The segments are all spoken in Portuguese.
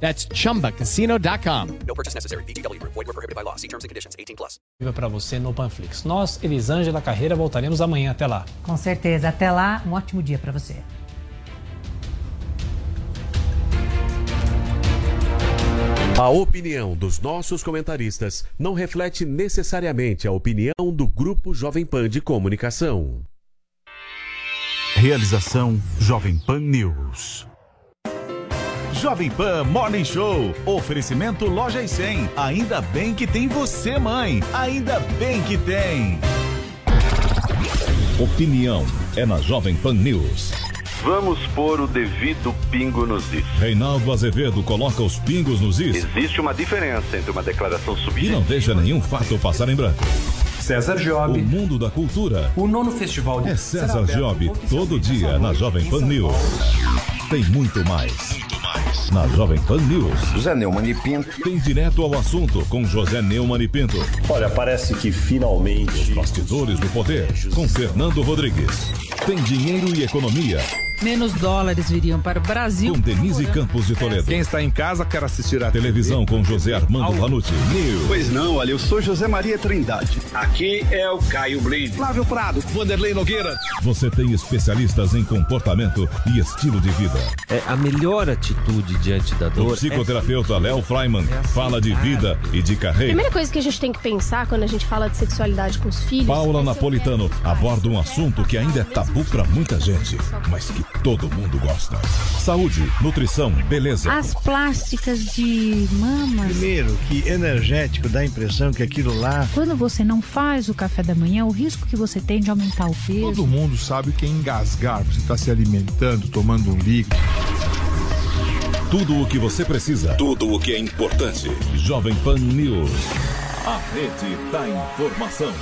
That's chumbacasino.com. No purchase necessary. VGW Group. Void were prohibited by law. See terms and conditions. 18 plus. para você no Panflix. Nós, Elisângela Carreira, voltaremos amanhã. Até lá. Com certeza. Até lá. Um ótimo dia para você. A opinião dos nossos comentaristas não reflete necessariamente a opinião do Grupo Jovem Pan de Comunicação. Realização Jovem Pan News. Jovem Pan Morning Show. Oferecimento Loja e 100. Ainda bem que tem você, mãe. Ainda bem que tem. Opinião é na Jovem Pan News. Vamos pôr o devido pingo nos is. Reinaldo Azevedo coloca os pingos nos is. Existe uma diferença entre uma declaração E subjetiva. não deixa nenhum fato passar em branco. César Job. O mundo da cultura. O nono festival de É César Job, todo dia na Jovem Pan News. Tem muito mais. Na Jovem Pan News. José Neumann e Pinto. Tem direto ao assunto com José Neumann e Pinto. Olha, parece que finalmente. Bastidores do Poder com Fernando Rodrigues. Tem dinheiro e economia Menos dólares viriam para o Brasil. com Denise Campos de Toledo. Quem está em casa quer assistir a Televisão com José Armando Lanucci. News. Pois não, olha, eu sou José Maria Trindade. Aqui é o Caio Brinde. Flávio Prado, Vanderlei Nogueira. Você tem especialistas em comportamento e estilo de vida. É a melhor atitude diante da O dor. é psicoterapeuta Léo Freiman fala de vida e de carreira. Primeira coisa que a gente tem que pensar quando a gente fala de sexualidade com os filhos. Paula é Napolitano aborda um assunto que ainda é tabu para muita gente, mas que todo mundo gosta. Saúde, nutrição, beleza. As plásticas de mamas. Primeiro, que energético dá a impressão que aquilo lá. Quando você não faz o café da manhã, o risco que você tem de aumentar o peso. Todo mundo sabe que é engasgar. Você está se alimentando, tomando um líquido. Tudo o que você precisa. Tudo o que é importante. Jovem Pan News. A rede da informação.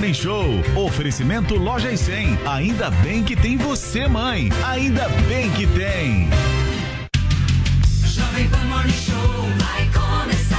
Morning Show. Oferecimento Loja e 100. Ainda bem que tem você, mãe. Ainda bem que tem. Jovem Pan Morning Show vai começar.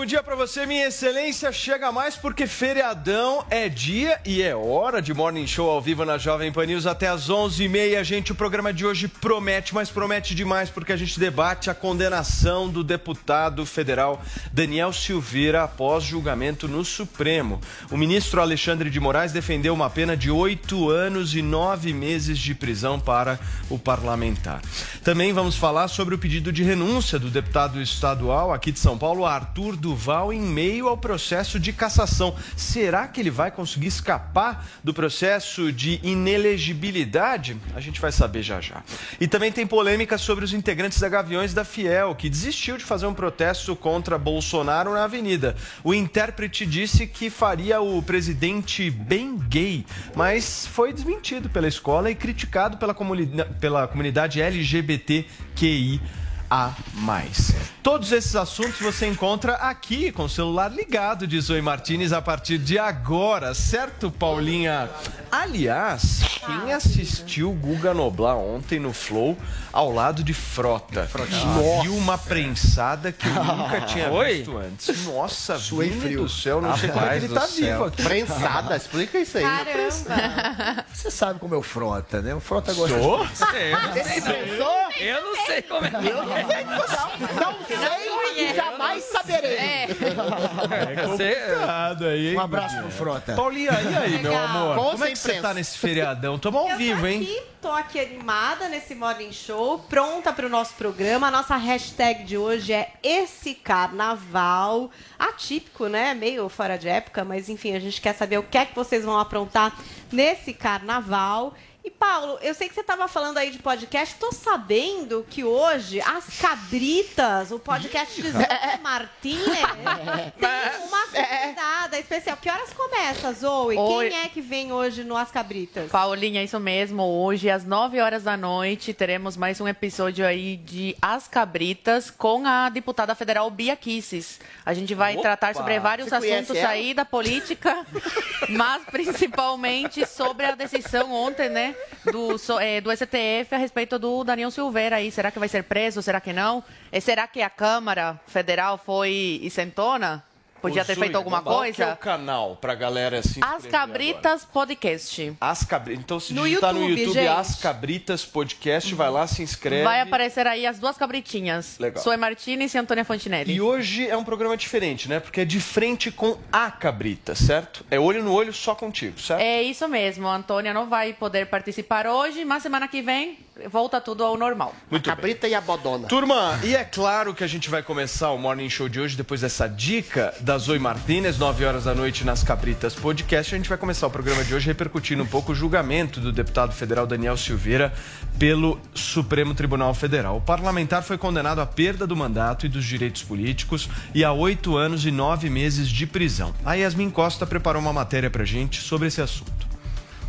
Ótimo dia pra você, minha excelência. Chega mais porque feriadão é dia e é hora de Morning Show ao vivo na Jovem Pan News até às 11h30. Gente, o programa de hoje promete, mas promete demais porque a gente debate a condenação do deputado federal Daniel Silveira após julgamento no Supremo. O ministro Alexandre de Moraes defendeu uma pena de oito anos e nove meses de prisão para o parlamentar. Também vamos falar sobre o pedido de renúncia do deputado estadual aqui de São Paulo, Arthur Duval, em meio ao processo de cassação. Será que ele vai conseguir escapar do processo de inelegibilidade? A gente vai saber já já. E também tem polêmica sobre os integrantes da Gaviões da Fiel, que desistiu de fazer um protesto contra Bolsonaro na avenida. O intérprete disse que faria o presidente bem gay, mas foi desmentido pela escola e criticado pela, comuni pela comunidade LGBTQI. A mais. Todos esses assuntos você encontra aqui com o celular ligado de Zoe Martinez a partir de agora, certo, Paulinha? Aliás, quem assistiu Guga Noblar ontem no Flow ao lado de Frota? Nossa. Viu uma prensada que eu nunca tinha Foi? visto antes. Nossa, Suei frio. do céu, não sei como é que ele tá vivo aqui. Prensada, explica isso aí. Caramba! Você sabe como é o Frota, né? O Frota gosta Sou? de... Eu não sei, não. Eu não sei como é. Eu não sei não. Não sei e jamais saberei. É. É complicado aí, hein, Um abraço pro Frota. Paulinha, e aí, meu amor? Com Como é que você tá nesse feriadão? Tamo ao Eu vivo, tô hein? tô aqui animada nesse Morning Show, pronta para o nosso programa. A nossa hashtag de hoje é esse carnaval. Atípico, né? Meio fora de época, mas enfim, a gente quer saber o que é que vocês vão aprontar nesse carnaval. E Paulo, eu sei que você estava falando aí de podcast. Tô sabendo que hoje as Cabritas, o podcast de Zoe Martínez, tem uma convidada especial. Que horas começa, Zoe? Oi. Quem é que vem hoje no As Cabritas? Paulinha, isso mesmo. Hoje, às 9 horas da noite, teremos mais um episódio aí de As Cabritas com a deputada federal Bia Kisses. A gente vai Opa! tratar sobre vários assuntos ela? aí da política, mas principalmente sobre a decisão ontem, né, do, eh, do STF a respeito do Daniel Silveira aí. Será que vai ser preso? Será que não? E será que a Câmara Federal foi isentona? Podia Ô, ter Zoe, feito alguma qual que é coisa? o canal pra galera se As Cabritas Podcast. agora? As Cabritas. Então, se No digitar no YouTube, YouTube gente. As Cabritas Podcast, vai lá, se inscreve. Vai aparecer aí as duas cabritinhas. Legal. Zoe Martinez e Antônia Fontinelli. E hoje é um programa diferente, né? Porque é de frente com a Cabrita, certo? É olho no olho só contigo, certo? É isso mesmo. A Antônia não vai poder participar hoje, mas semana que vem volta tudo ao normal. Muito bem. Cabrita e a bodona. Turma, e é claro que a gente vai começar o Morning Show de hoje depois dessa dica da Zoe Martinez, 9 horas da noite nas Cabritas Podcast. A gente vai começar o programa de hoje repercutindo um pouco o julgamento do deputado federal Daniel Silveira pelo Supremo Tribunal Federal. O parlamentar foi condenado à perda do mandato e dos direitos políticos e a oito anos e nove meses de prisão. A Yasmin Costa preparou uma matéria pra gente sobre esse assunto.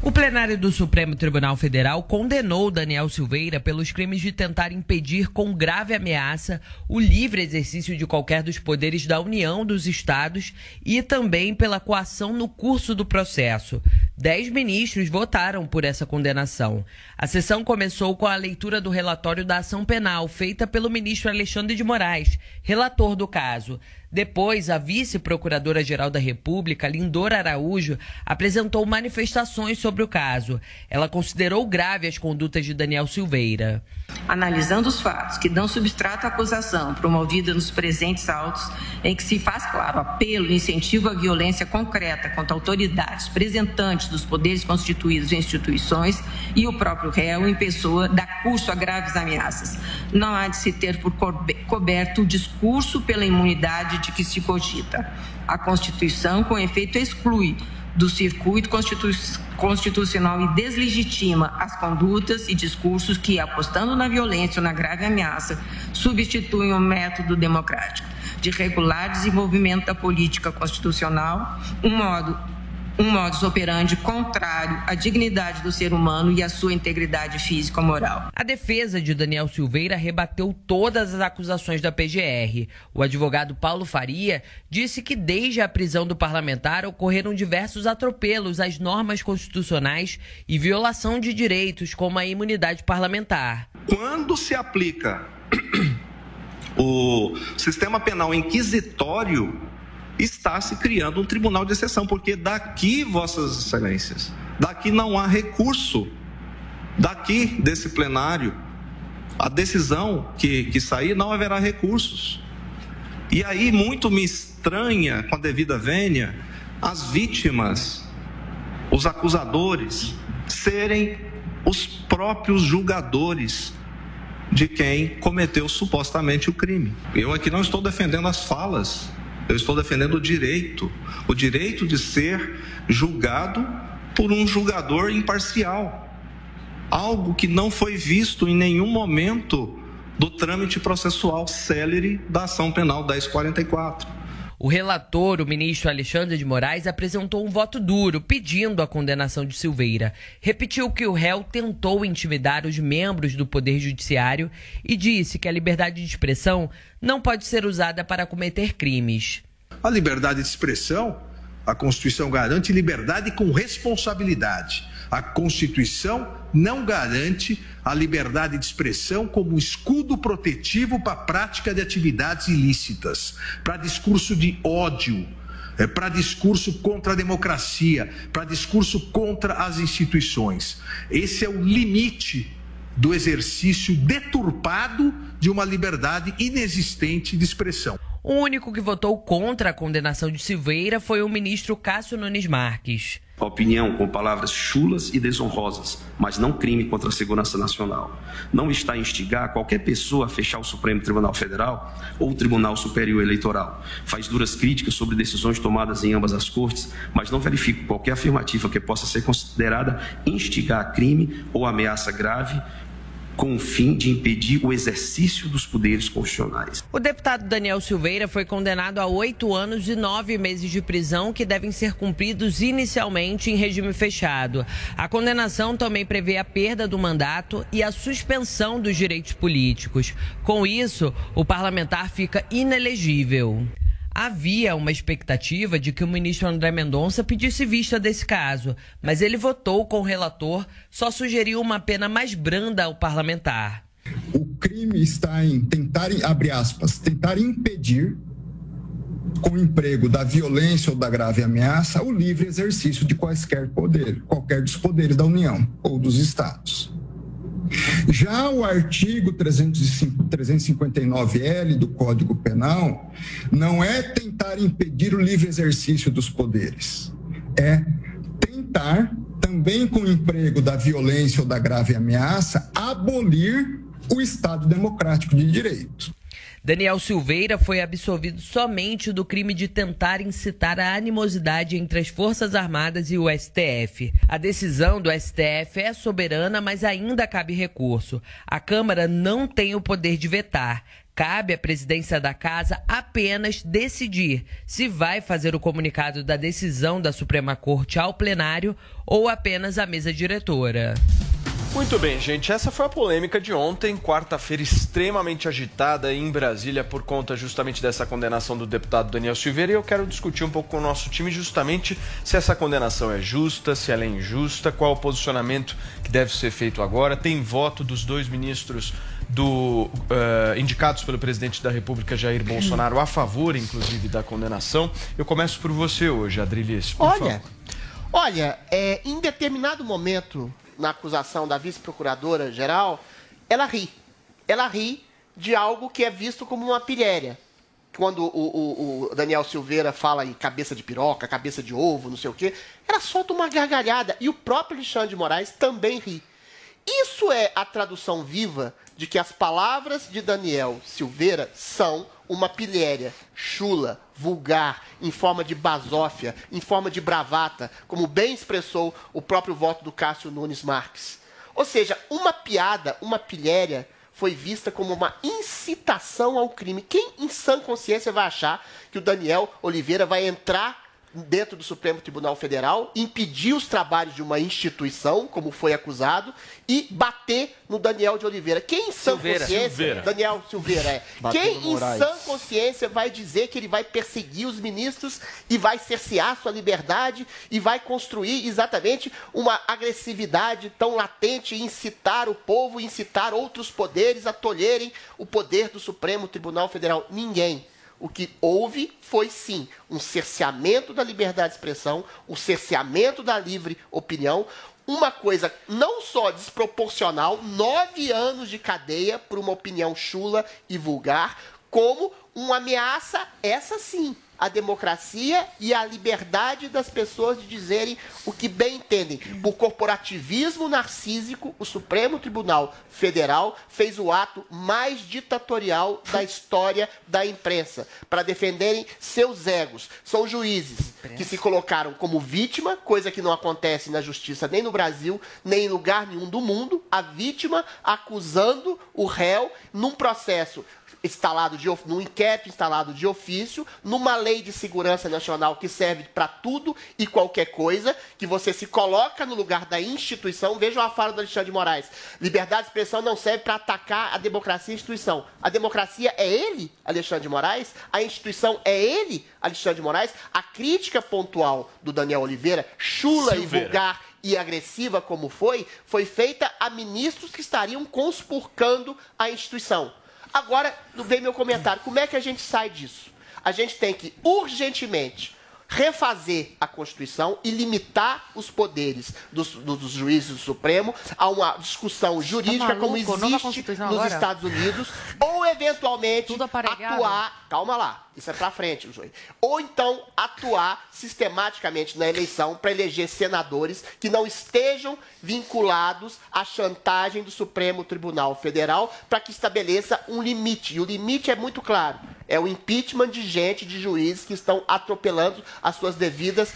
O plenário do Supremo Tribunal Federal condenou Daniel Silveira pelos crimes de tentar impedir com grave ameaça o livre exercício de qualquer dos poderes da União, dos Estados e também pela coação no curso do processo. Dez ministros votaram por essa condenação. A sessão começou com a leitura do relatório da ação penal feita pelo ministro Alexandre de Moraes, relator do caso. Depois, a vice-procuradora-geral da República, Lindora Araújo, apresentou manifestações sobre o caso. Ela considerou grave as condutas de Daniel Silveira. Analisando os fatos que dão substrato à acusação promovida nos presentes autos, em que se faz claro apelo e incentivo à violência concreta contra autoridades, representantes dos poderes constituídos em instituições e o próprio réu em pessoa dá curso a graves ameaças. Não há de se ter por cobe- coberto o discurso pela imunidade de que se cogita. A Constituição, com efeito, exclui do circuito constitu- constitucional e deslegitima as condutas e discursos que, apostando na violência ou na grave ameaça, substituem o método democrático de regular desenvolvimento da política constitucional, um modo um modus operandi contrário à dignidade do ser humano e à sua integridade física-moral. A defesa de Daniel Silveira rebateu todas as acusações da PGR. O advogado Paulo Faria disse que desde a prisão do parlamentar ocorreram diversos atropelos às normas constitucionais e violação de direitos, como a imunidade parlamentar. Quando se aplica o sistema penal inquisitório, está se criando um tribunal de exceção, porque daqui, Vossas Excelências, daqui não há recurso, daqui desse plenário, a decisão que, que sair não haverá recursos. E aí, muito me estranha, com a devida vênia, as vítimas, os acusadores, serem os próprios julgadores de quem cometeu supostamente o crime. Eu aqui não estou defendendo as falas, eu estou defendendo o direito, o direito de ser julgado por um julgador imparcial. Algo que não foi visto em nenhum momento do trâmite processual célere da ação penal 1044. O relator, o ministro Alexandre de Moraes, apresentou um voto duro pedindo a condenação de Silveira. Repetiu que o réu tentou intimidar os membros do Poder Judiciário e disse que a liberdade de expressão não pode ser usada para cometer crimes. A liberdade de expressão, a Constituição garante liberdade com responsabilidade. A Constituição não garante a liberdade de expressão como escudo protetivo para a prática de atividades ilícitas, para discurso de ódio, é, para discurso contra a democracia, para discurso contra as instituições. Esse é o limite do exercício deturpado de uma liberdade inexistente de expressão. O único que votou contra a condenação de Silveira foi o ministro Cássio Nunes Marques. A opinião com palavras chulas e desonrosas, mas não crime contra a segurança nacional. Não está a instigar qualquer pessoa a fechar o Supremo Tribunal Federal ou o Tribunal Superior Eleitoral. Faz duras críticas sobre decisões tomadas em ambas as cortes, mas não verifica qualquer afirmativa que possa ser considerada instigar crime ou ameaça grave com o fim de impedir o exercício dos poderes constitucionais. O deputado Daniel Silveira foi condenado a oito anos e nove meses de prisão que devem ser cumpridos inicialmente em regime fechado. A condenação também prevê a perda do mandato e a suspensão dos direitos políticos. Com isso, o parlamentar fica inelegível. Havia uma expectativa de que o ministro André Mendonça pedisse vista desse caso, mas ele votou com o relator, só sugeriu uma pena mais branda ao parlamentar. O crime está em tentar, abre aspas, tentar impedir, com o emprego da violência ou da grave ameaça, o livre exercício de quaisquer poder, qualquer dos poderes da União ou dos Estados. Já o artigo 359L do Código Penal não é tentar impedir o livre exercício dos poderes, é tentar, também com o emprego da violência ou da grave ameaça, abolir o Estado democrático de direito. Daniel Silveira foi absolvido somente do crime de tentar incitar a animosidade entre as Forças Armadas e o STF. A decisão do STF é soberana, mas ainda cabe recurso. A Câmara não tem o poder de vetar. Cabe à presidência da casa apenas decidir se vai fazer o comunicado da decisão da Suprema Corte ao plenário ou apenas à mesa diretora. Muito bem, gente. Essa foi a polêmica de ontem, quarta-feira, extremamente agitada em Brasília por conta justamente dessa condenação do deputado Daniel Silveira. E eu quero discutir um pouco com o nosso time justamente se essa condenação é justa, se ela é injusta, qual o posicionamento que deve ser feito agora. Tem voto dos dois ministros do uh, indicados pelo presidente da República Jair Bolsonaro a favor, inclusive, da condenação. Eu começo por você hoje, Adrilis. Olha, favor. olha, é, em determinado momento na acusação da vice-procuradora geral, ela ri. Ela ri de algo que é visto como uma pilhéria. Quando o, o, o, Daniel Silveira fala em cabeça de piroca, cabeça de ovo, não sei o quê, ela solta uma gargalhada. E o próprio Alexandre de Moraes também ri. Isso é a tradução viva de que as palavras de Daniel Silveira são uma pilhéria, chula, vulgar, em forma de basófia, em forma de bravata, como bem expressou o próprio voto do Cássio Nunes Marques. Ou seja, uma piada, uma pilhéria, foi vista como uma incitação ao crime. Quem em sã consciência vai achar que o Daniel Oliveira vai entrar dentro do Supremo Tribunal Federal, impedir os trabalhos de uma instituição, como foi acusado, e bater no Daniel de Oliveira. Quem em sã Silveira, consciência. Silveira. Daniel Silveira, é. Bater Quem em sã consciência vai dizer que ele vai perseguir os ministros e vai cercear sua liberdade e vai construir exatamente uma agressividade tão latente e incitar o povo, incitar outros poderes a tolherem o poder do Supremo Tribunal Federal? Ninguém. O que houve foi sim um cerceamento da liberdade de expressão, um cerceamento da livre opinião, uma coisa não só desproporcional, nove anos de cadeia por uma opinião chula e vulgar, como uma ameaça, essa sim, à democracia e à liberdade das pessoas de dizerem o que bem entendem. Por corporativismo narcísico, o Supremo Tribunal Federal fez o ato mais ditatorial da história da imprensa, para defenderem seus egos. São juízes que se colocaram como vítima, coisa que não acontece na justiça nem no Brasil, nem em lugar nenhum do mundo, a vítima acusando o réu num processo instalado de, num inquérito instalado de ofício, numa lei de segurança nacional que serve para tudo e qualquer coisa, que você se coloca no lugar da instituição. Vejam a fala do Alexandre de Moraes. Liberdade de expressão não serve para atacar a democracia e a instituição. A democracia é ele, Alexandre de Moraes. A instituição é ele, Alexandre de Moraes. A crítica pontual do Daniel Oliveira, chula e Silveira. vulgar e agressiva como foi, foi feita a ministros que estariam conspurcando a instituição. Agora, vem meu comentário. Como é que a gente sai disso? A gente tem que urgentemente refazer a Constituição e limitar os poderes dos, dos- juízes do Supremo a uma discussão jurídica como maluco? Nova existe nos agora? Estados Unidos, ou eventualmente atuar. Calma lá, isso é pra frente, Joey. Ou então atuar sistematicamente na eleição para eleger senadores que não estejam vinculados à chantagem do Supremo Tribunal Federal para que estabeleça um limite. E o limite é muito claro. É o impeachment de gente, de juízes que estão atropelando as suas devidas,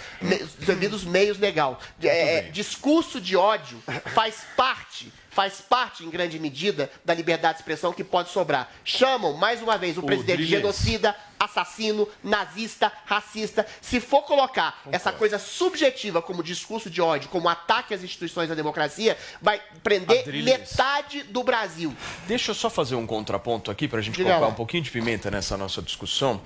devidos meios legal. É, é, discurso de ódio faz parte faz parte, em grande medida, da liberdade de expressão que pode sobrar. Chamam, mais uma vez, o presidente de Rodrigues. genocida, assassino, nazista, racista. Se for colocar essa coisa subjetiva como discurso de ódio, como ataque às instituições da democracia, vai prender metade do Brasil. Deixa eu só fazer um contraponto aqui para a gente Diga colocar lá. um pouquinho de pimenta nessa nossa discussão.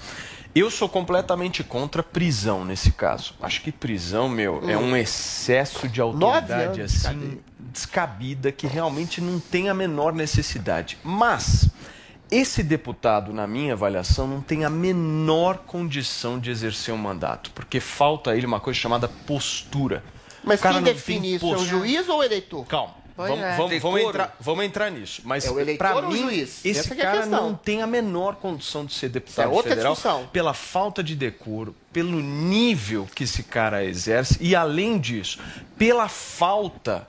Eu sou completamente contra prisão nesse caso. Acho que prisão, meu, é Hum. um excesso de autoridade anos assim descabida que realmente não tem a menor necessidade. Mas esse deputado, na minha avaliação, não tem a menor condição de exercer um mandato, porque falta a ele uma coisa chamada postura. Mas quem define isso? É o juiz ou o eleitor? Calma. Vamos, é. vamos- vamos entrar, vamos entrar nisso. Mas É o mim, juiz? esse é cara não tem a menor condição de ser deputado Isso é outra federal discussão. pela falta de decoro, pelo nível que esse cara exerce e, além disso, pela falta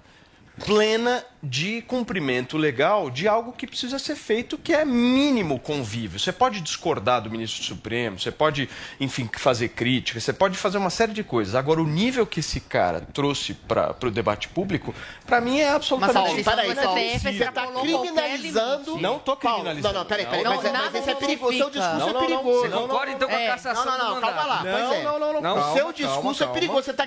plena de cumprimento legal de algo que precisa ser feito, que é mínimo convívio. Você pode discordar do ministro Supremo, você pode, enfim, fazer crítica, você pode fazer uma série de coisas. Agora, o nível que esse cara trouxe para o debate público, para mim é absolutamente Mas, Paulo, peraí, Paulo, você está criminalizando... Não tô Paulo, criminalizando. Não, não, peraí, peraí, Não, mas, é- não, mas esse é perigoso, o seu discurso Não, é perigoso. Você concorda, então, com a É, cassação Não, não, do não, calma lá, Não, pois é. não, não, não, O seu calma, discurso é calma. perigoso, você está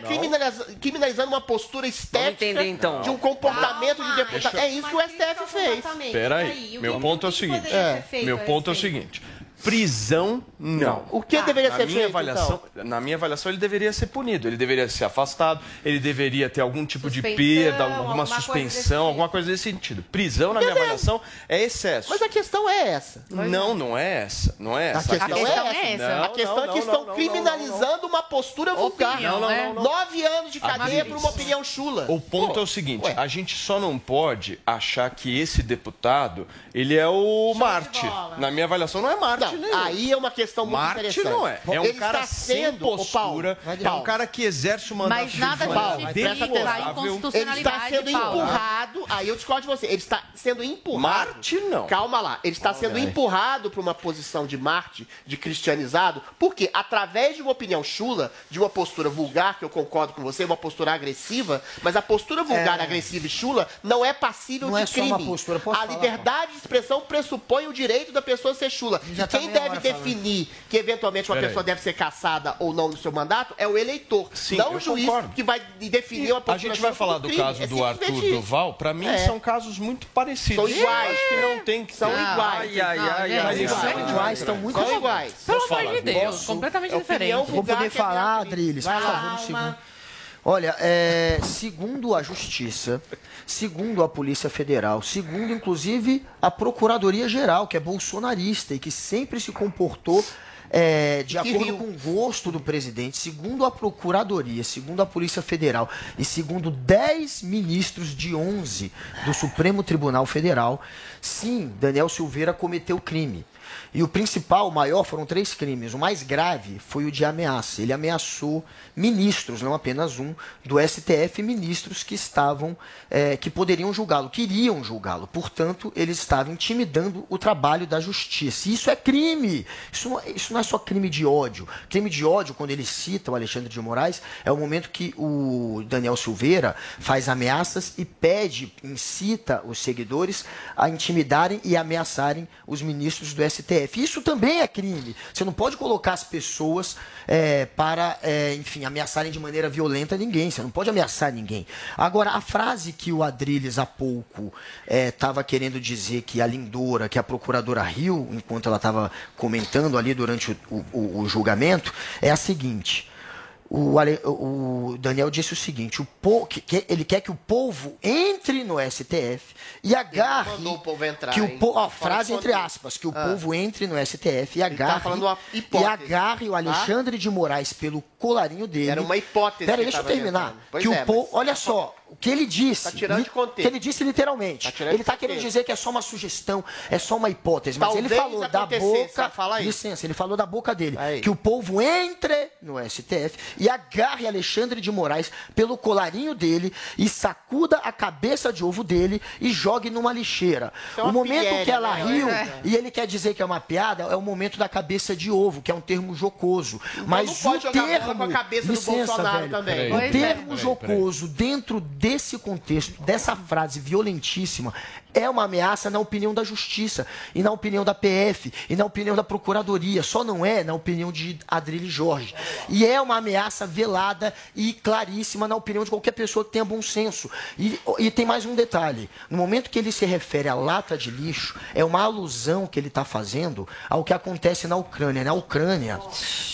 criminalizando uma postura estética entender, então. de um comportamento de deputado. Deixa- É isso que o STF fez. Peraí, meu ponto é o seguinte. Meu ponto é o seguinte. Prisão, não. O que deveria na ser minha feito, avaliação, Na minha avaliação, ele deveria ser punido. Ele deveria ser afastado, ele deveria ter algum tipo de Suspensão, perda, alguma alguma coisa suspensão, alguma coisa desse sentido. Prisão, na minha avaliação, é excesso. Mas a questão é essa. Não, não é essa. Não é A essa. questão, é essa. Não, a questão não, é que não, estão não, criminalizando uma postura vulgar. Opinião, Não, não, não, não. Nove anos de cadeia por uma opinião chula. O ponto Pô, é o seguinte, a gente só não pode achar que esse deputado, ele é o Marte. Na minha avaliação, não é Marte, Não, aí é uma questão muito Marte interessante. não é. É um Ele cara está sem postura, Paulo, é um cara que exerce o mandato Mas nada de Paulo, justifica presta a atenção. inconstitucionalidade, Ele está sendo Paulo. empurrado, aí eu discordo de você, ele está sendo empurrado. Marte, não. Calma lá, ele está sendo empurrado para uma posição de Marte, de cristianizado, porque através de uma opinião chula, de uma postura vulgar, que eu concordo com você, uma postura agressiva, mas a postura vulgar, É. agressiva e chula não é passível Não de é só crime. uma postura, posso a falar, liberdade de expressão pressupõe o direito da pessoa ser chula. Já e tá quem deve hora falando. definir que eventualmente uma Peraí. pessoa deve ser caçada ou não no seu mandato é o eleitor, Sim, não o juiz concordo. que vai definir uma A gente vai falar do crime. caso É do Arthur. Duval. Pra mim, É. são casos muito parecidos. São iguais. Que não tem que São iguais. Ai, ai, ai, ai, Mas eles ai. são iguais, estão muito São iguais. Pelo amor de Deus, completamente É opinião diferente. Eu vou poder é falar. Adriles, por favor, um segundo. Olha, é, segundo a Justiça, segundo a Polícia Federal, segundo inclusive a Procuradoria Geral, que é bolsonarista e que sempre se comportou é, de acordo com o gosto do presidente, segundo a Procuradoria, segundo a Polícia Federal e segundo 10 ministros de 11 do Supremo Tribunal Federal, sim, Daniel Silveira cometeu crime. E o principal, o maior, foram três crimes. O mais grave foi o de ameaça. Ele ameaçou ministros, não apenas um, do STF, ministros que estavam, eh, que poderiam julgá-lo, queriam julgá-lo. Portanto, ele estava intimidando o trabalho da justiça. E isso é crime. Isso não, isso não é só crime de ódio. Crime de ódio, quando ele cita o Alexandre de Moraes, é o momento que o Daniel Silveira faz ameaças e pede, incita os seguidores a intimidarem e ameaçarem os ministros do STF. STF. Isso também é crime. Você não pode colocar as pessoas é, para, é, enfim, ameaçarem de maneira violenta ninguém. Você não pode ameaçar ninguém. Agora, a frase que o Adriles há pouco estava querendo dizer que a Lindora, que a procuradora riu, enquanto ela estava comentando ali durante o, o- o julgamento, é a seguinte. O, o Daniel disse o seguinte: o po- que- que ele quer que o povo entre no STF e agarre. mandou o povo entrar, que o po- ó, frase entre aspas, que o Ah. povo entre no STF e tá agarre. falando uma e agarre o Alexandre de Moraes pelo colarinho dele. Era uma hipótese Pera, deixa eu terminar. que é, o povo, olha só, o que ele disse. Tá tirando de li- contexto. que ele disse literalmente. Tá ele de está querendo dizer que é só uma sugestão, é só uma hipótese. Mas ele Talvez falou da boca. fala aí. Licença, ele falou da boca dele. Que o povo entre no STF e agarre Alexandre de Moraes pelo colarinho dele e sacuda a cabeça de ovo dele e jogue numa lixeira. É o momento que ela né? riu É. e ele quer dizer que é uma piada é o momento da cabeça de ovo, que é um termo jocoso. Mas não pode o jogar termo com a cabeça do licença, Bolsonaro velho, também. O é. termo Peraí, jocoso dentro desse contexto, dessa frase violentíssima, é uma ameaça na opinião da justiça e na opinião da PF e na opinião da procuradoria. Só não é na opinião de Adrilho Jorge. E é uma ameaça velada e claríssima na opinião de qualquer pessoa que tenha bom senso. E, e tem mais um detalhe. No momento que ele se refere à lata de lixo, é uma alusão que ele está fazendo ao que acontece na Ucrânia. Na Ucrânia,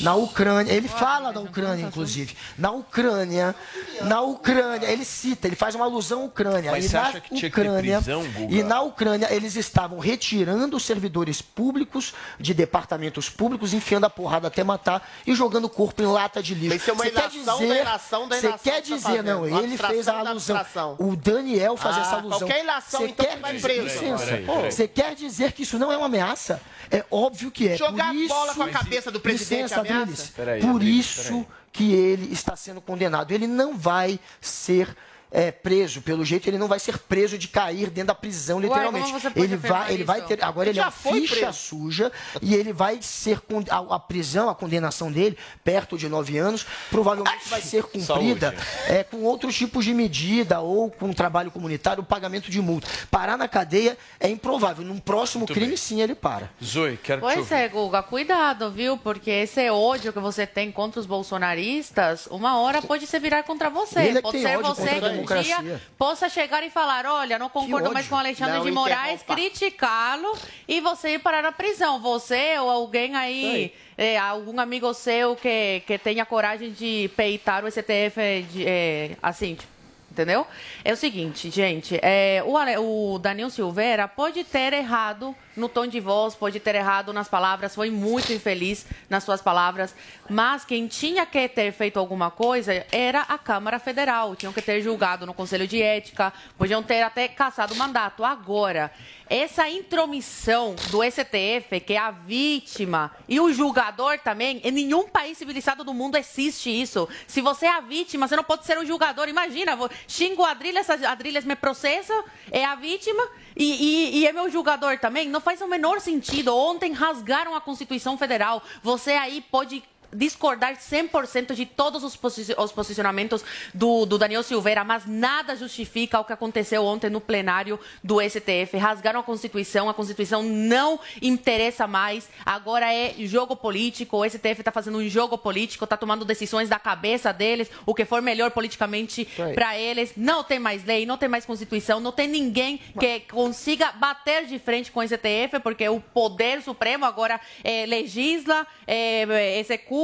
na Ucrânia, ele fala da Ucrânia, inclusive. Na Ucrânia, na Ucrânia, ele cita, ele faz uma alusão à Ucrânia. Mas e você acha que tinha que ter prisão, Guga? E na Ucrânia eles estavam retirando os servidores públicos de departamentos públicos, enfiando a porrada até matar e jogando o corpo em lata de lixo. Isso é uma Você quer ilação da dizer- ilação da Você ilação quer que tá dizer, não, ele fez a alusão. O Daniel faz Ah, essa alusão. qualquer ilação, Você então, quer você vai dizer- preso. Peraí. Você quer dizer que isso não é uma ameaça? É óbvio que é. Jogar isso, bola com a cabeça do presidente licença, é ameaça? Adriles. Peraí, Por Adriles, isso que ele está sendo condenado. Ele não vai ser é, preso, pelo jeito ele não vai ser preso de cair dentro da prisão, literalmente. pode ele vai, ele isso? vai ter, agora ele, Ele é foi ficha preso. suja e ele vai ser con- a, a prisão, a condenação dele, perto de nove anos, provavelmente vai ser cumprida é, com outros tipos de medida ou com trabalho comunitário, pagamento de multa. Parar na cadeia é improvável. Num próximo crime, sim, ele para. Zoe, quero te Pois ouvir. é, Guga, cuidado, viu? Porque esse ódio que você tem contra os bolsonaristas, uma hora pode se virar contra você. Ele é que pode ser você democracia. possa chegar e falar, olha, não concordo mais com o Alexandre Não de Moraes, criticá-lo e você ir parar na prisão. Você ou alguém aí, é, algum amigo seu que, que tenha coragem de peitar o STF de, é, assim, tipo, Entendeu? É o seguinte, gente, é, o, o Daniel Silveira pode ter errado no tom de voz, pode ter errado nas palavras, foi muito infeliz nas suas palavras, mas quem tinha que ter feito alguma coisa era a Câmara Federal, tinham que ter julgado no Conselho de Ética, podiam ter até caçado o mandato. Agora, essa intromissão do STF, que é a vítima e o julgador também, em nenhum país civilizado do mundo existe isso. Se você é a vítima, você não pode ser o julgador. Imagina, vou, xingo a Adrilhas, Adrilhas me processa, é a vítima e, e- e é meu julgador também. Não faz o menor sentido. Ontem rasgaram a Constituição Federal. Você aí pode discordar 100% de todos os, posi- os posicionamentos do, do Daniel Silveira, mas nada justifica o que aconteceu ontem no plenário do STF. Rasgaram a Constituição, a Constituição não interessa mais, agora é jogo político, o STF está fazendo um jogo político, está tomando decisões da cabeça deles, o que for melhor politicamente para eles. Não tem mais lei, não tem mais Constituição, não tem ninguém que consiga bater de frente com o STF, porque o Poder Supremo agora é, legisla, é, executa,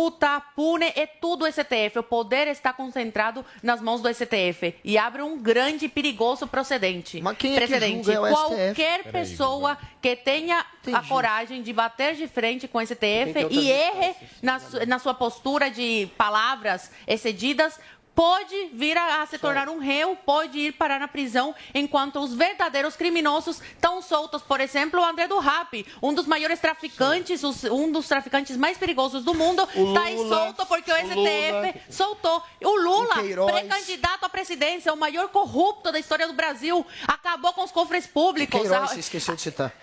pune, é tudo o STF. O poder está concentrado nas mãos do STF e abre um grande e perigoso procedente. quem é que precedente. julga? É o STF? Qualquer Peraí, pessoa que tenha a Entendi. coragem de bater de frente com o STF que e erre na, na sua postura de palavras excedidas, pode vir a, a se tornar um réu, pode ir parar na prisão, enquanto os verdadeiros criminosos estão soltos. Por exemplo, o André do Rap, um dos maiores traficantes, os- um dos traficantes mais perigosos do mundo, está solto porque o o STF Lula. soltou. O Lula, pré-candidato à presidência, o maior corrupto da história do Brasil, acabou com os cofres públicos. Queiroz, você esqueceu de citar.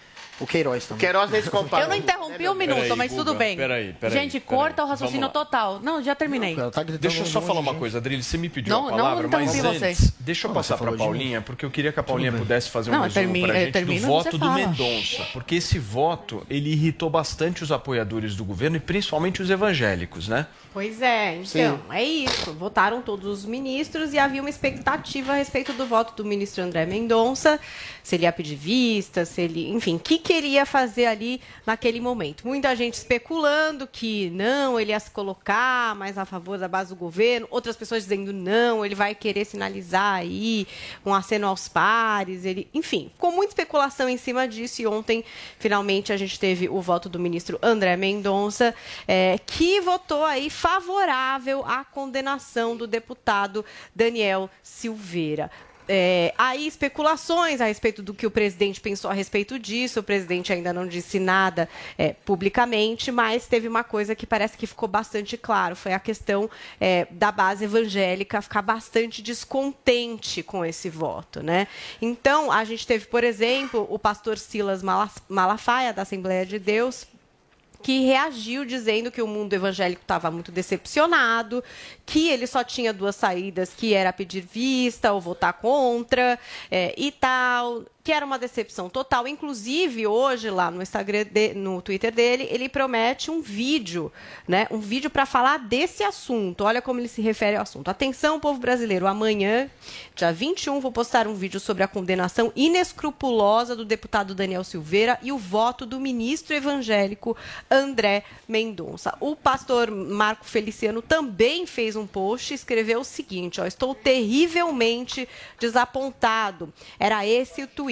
O Queiroz também. Queiroz nem se compara. Eu não interrompi um minuto, Peraí, mas tudo Guga, bem. peraí, peraí, Gente, peraí. corta o raciocínio total. Não, já terminei. Deixa eu só falar uma coisa, Adrilho. Você me pediu Não, a não palavra, mas interrompi você. antes, deixa eu Não, passar para Paulinha, porque eu queria que a Paulinha pudesse fazer um Não, resumo termina- pra gente termino, do voto do. Mendonça. Porque esse voto, ele irritou bastante os apoiadores do governo e principalmente os evangélicos, né? Pois é, então, é isso. Votaram todos os ministros e havia uma expectativa a respeito do voto do ministro André Mendonça, se ele ia pedir vista, se ele, enfim, o que queria fazer ali naquele momento. Muita gente especulando que não, ele ia se colocar mais a favor da base do governo, outras pessoas dizendo não, ele vai querer sinalizar aí um aceno aos pares, ele, enfim, com muita especulação em cima disso e ontem, finalmente, a gente teve o voto do ministro André Mendonça, eh, que votou aí favorável à condenação do deputado Daniel Silveira. É, aí especulações a respeito do que o presidente pensou a respeito disso. O presidente ainda não disse nada é, publicamente, mas teve uma coisa que parece que ficou bastante claro: foi a questão é, da base evangélica ficar bastante descontente com esse voto, né? Então a gente teve, por exemplo, o pastor Silas Mala- Malafaia da Assembleia de Deus que reagiu dizendo que o mundo evangélico estava muito decepcionado, que ele só tinha duas saídas, que era pedir vista ou votar contra é, e tal, que era uma decepção total. Inclusive, hoje, lá no Instagram, de- no Twitter dele, ele promete um vídeo, né? Um vídeo para falar desse assunto. Olha como ele se refere ao assunto. Atenção, povo brasileiro, amanhã, dia 21, vou postar um vídeo sobre a condenação inescrupulosa do deputado Daniel Silveira e o voto do ministro evangélico André Mendonça. O pastor Marco Feliciano também fez um post e escreveu o seguinte: ó, estou terrivelmente desapontado. Era esse o tweet.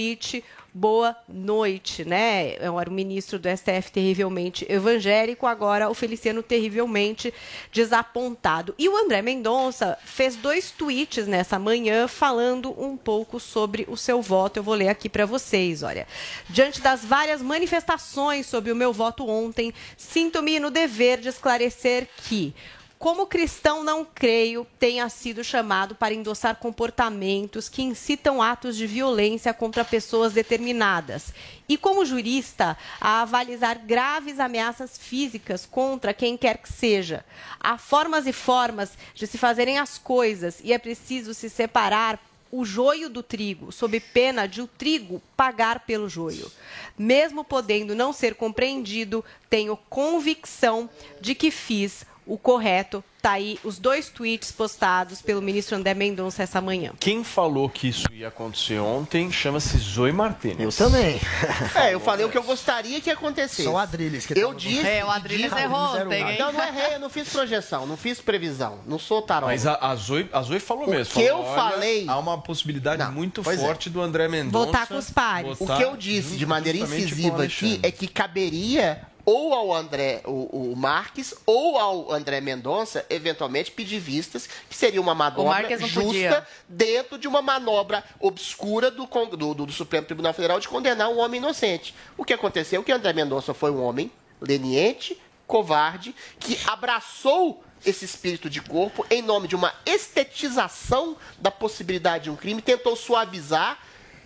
Boa noite, né? Era o ministro do STF terrivelmente evangélico, agora o Feliciano terrivelmente desapontado. E o André Mendonça fez dois tweets nessa manhã falando um pouco sobre o seu voto. Eu vou ler aqui para vocês, olha. Diante das várias manifestações sobre o meu voto ontem, sinto-me no dever de esclarecer que como cristão, não creio tenha sido chamado para endossar comportamentos que incitam atos de violência contra pessoas determinadas. E como jurista, a avalizar graves ameaças físicas contra quem quer que seja. Há formas e formas de se fazerem as coisas e é preciso se separar o joio do trigo, sob pena de o trigo pagar pelo joio. Mesmo podendo não ser compreendido, tenho convicção de que fiz o correto. Tá aí os dois tweets postados pelo ministro André Mendonça essa manhã. Quem falou que isso ia acontecer ontem chama-se Zoe Martinez. Eu também. É, eu falei o que eu gostaria que acontecesse. São Adrilles que Eu disse. É, o Adrilles errou ontem, hein? Não, não errei, eu não fiz projeção, não fiz previsão, não sou tarol. Mas a, a, Zoe, a Zoe falou O mesmo. que falou, eu "Olha, falei- Há uma possibilidade muito pois é. forte do André Mendonça. Votar com os pares. O que eu disse de maneira o incisiva aqui é que caberia ou ao André, o, o Marques, ou ao André Mendonça, eventualmente, pedir vistas, que seria uma manobra justa podia. dentro de uma manobra obscura do, do, do- do Supremo Tribunal Federal de condenar um homem inocente. O que aconteceu é que André Mendonça foi um homem leniente, covarde, que abraçou esse espírito de corpo em nome de uma estetização da possibilidade de um crime, tentou suavizar.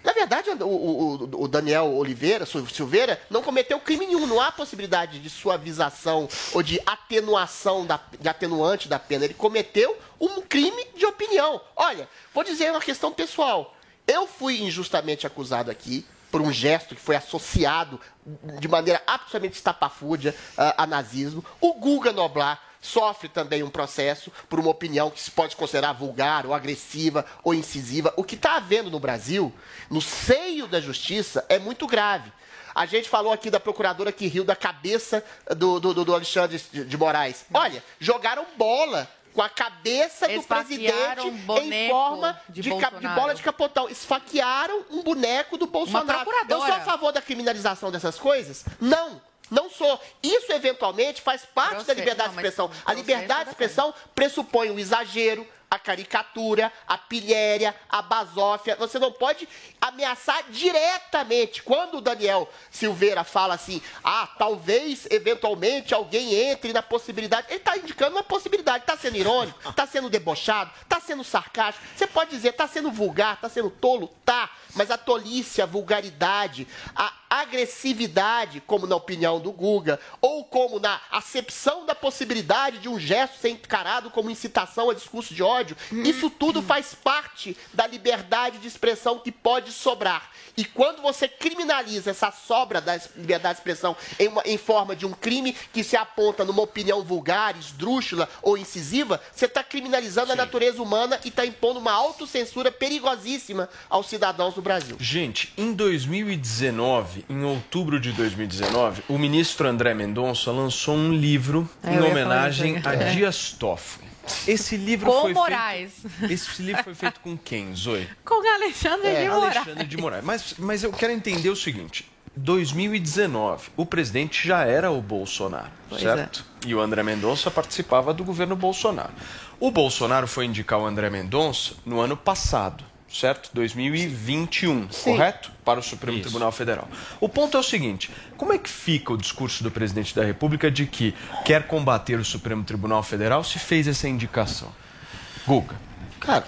Na verdade, o, o- o Daniel Oliveira, Sil- Silveira, não cometeu crime nenhum. Não há possibilidade de suavização ou de atenuação, da, de atenuante da pena. Ele cometeu um crime de opinião. Olha, vou dizer uma questão pessoal. Eu fui injustamente acusado aqui por um gesto que foi associado de maneira absolutamente estapafúrdia ah, a nazismo. O Guga Noblar sofre também um processo por uma opinião que se pode considerar vulgar ou agressiva ou incisiva. O que está havendo no Brasil, no seio da justiça, é muito grave. A gente falou aqui da procuradora que riu da cabeça do, do, do Alexandre de Moraes. Olha, jogaram bola com a cabeça do presidente um em forma de de, de bola de capotão. Esfaquearam um boneco do Bolsonaro. Eu sou a favor da criminalização dessas coisas? Não. Não sou. Isso, eventualmente, faz parte da liberdade não, de expressão. A liberdade de expressão pressupõe o exagero, a caricatura, a pilhéria, a basófia. Você não pode ameaçar diretamente. Quando o Daniel Silveira fala assim, ah, talvez, eventualmente, alguém entre na possibilidade. Ele está indicando uma possibilidade. Está sendo irônico, está sendo debochado, está sendo sarcástico. Você pode dizer, está sendo vulgar, está sendo tolo? Tá. Mas a tolice, a vulgaridade, a agressividade, como na opinião do Guga, ou como na acepção da possibilidade de um gesto ser encarado como incitação a discurso de ódio, isso tudo faz parte da liberdade de expressão que pode sobrar. E quando você criminaliza essa sobra da liberdade de expressão em, uma- em forma de um crime que se aponta numa opinião vulgar, esdrúxula ou incisiva, você está criminalizando a natureza humana e está impondo uma autocensura perigosíssima aos cidadãos do Brasil. Gente, em 2019, em outubro de 2019, o ministro André Mendonça lançou um livro É, em homenagem a. Dias Toffoli. Esse livro Com foi Moraes. feito... Esse livro foi feito com quem, Zoe? Com Alexandre É, de Moraes. Alexandre de Moraes. Mas, mas eu quero entender o seguinte. 2019, o presidente já era o Bolsonaro, Pois certo? E o André Mendonça participava do governo Bolsonaro. O Bolsonaro foi indicar o André Mendonça no ano passado, certo? 2021, correto? Para o Supremo Tribunal Federal. O ponto é o seguinte: como é que fica o discurso do presidente da República de que quer combater o Supremo Tribunal Federal se fez essa indicação? Guga. Cara,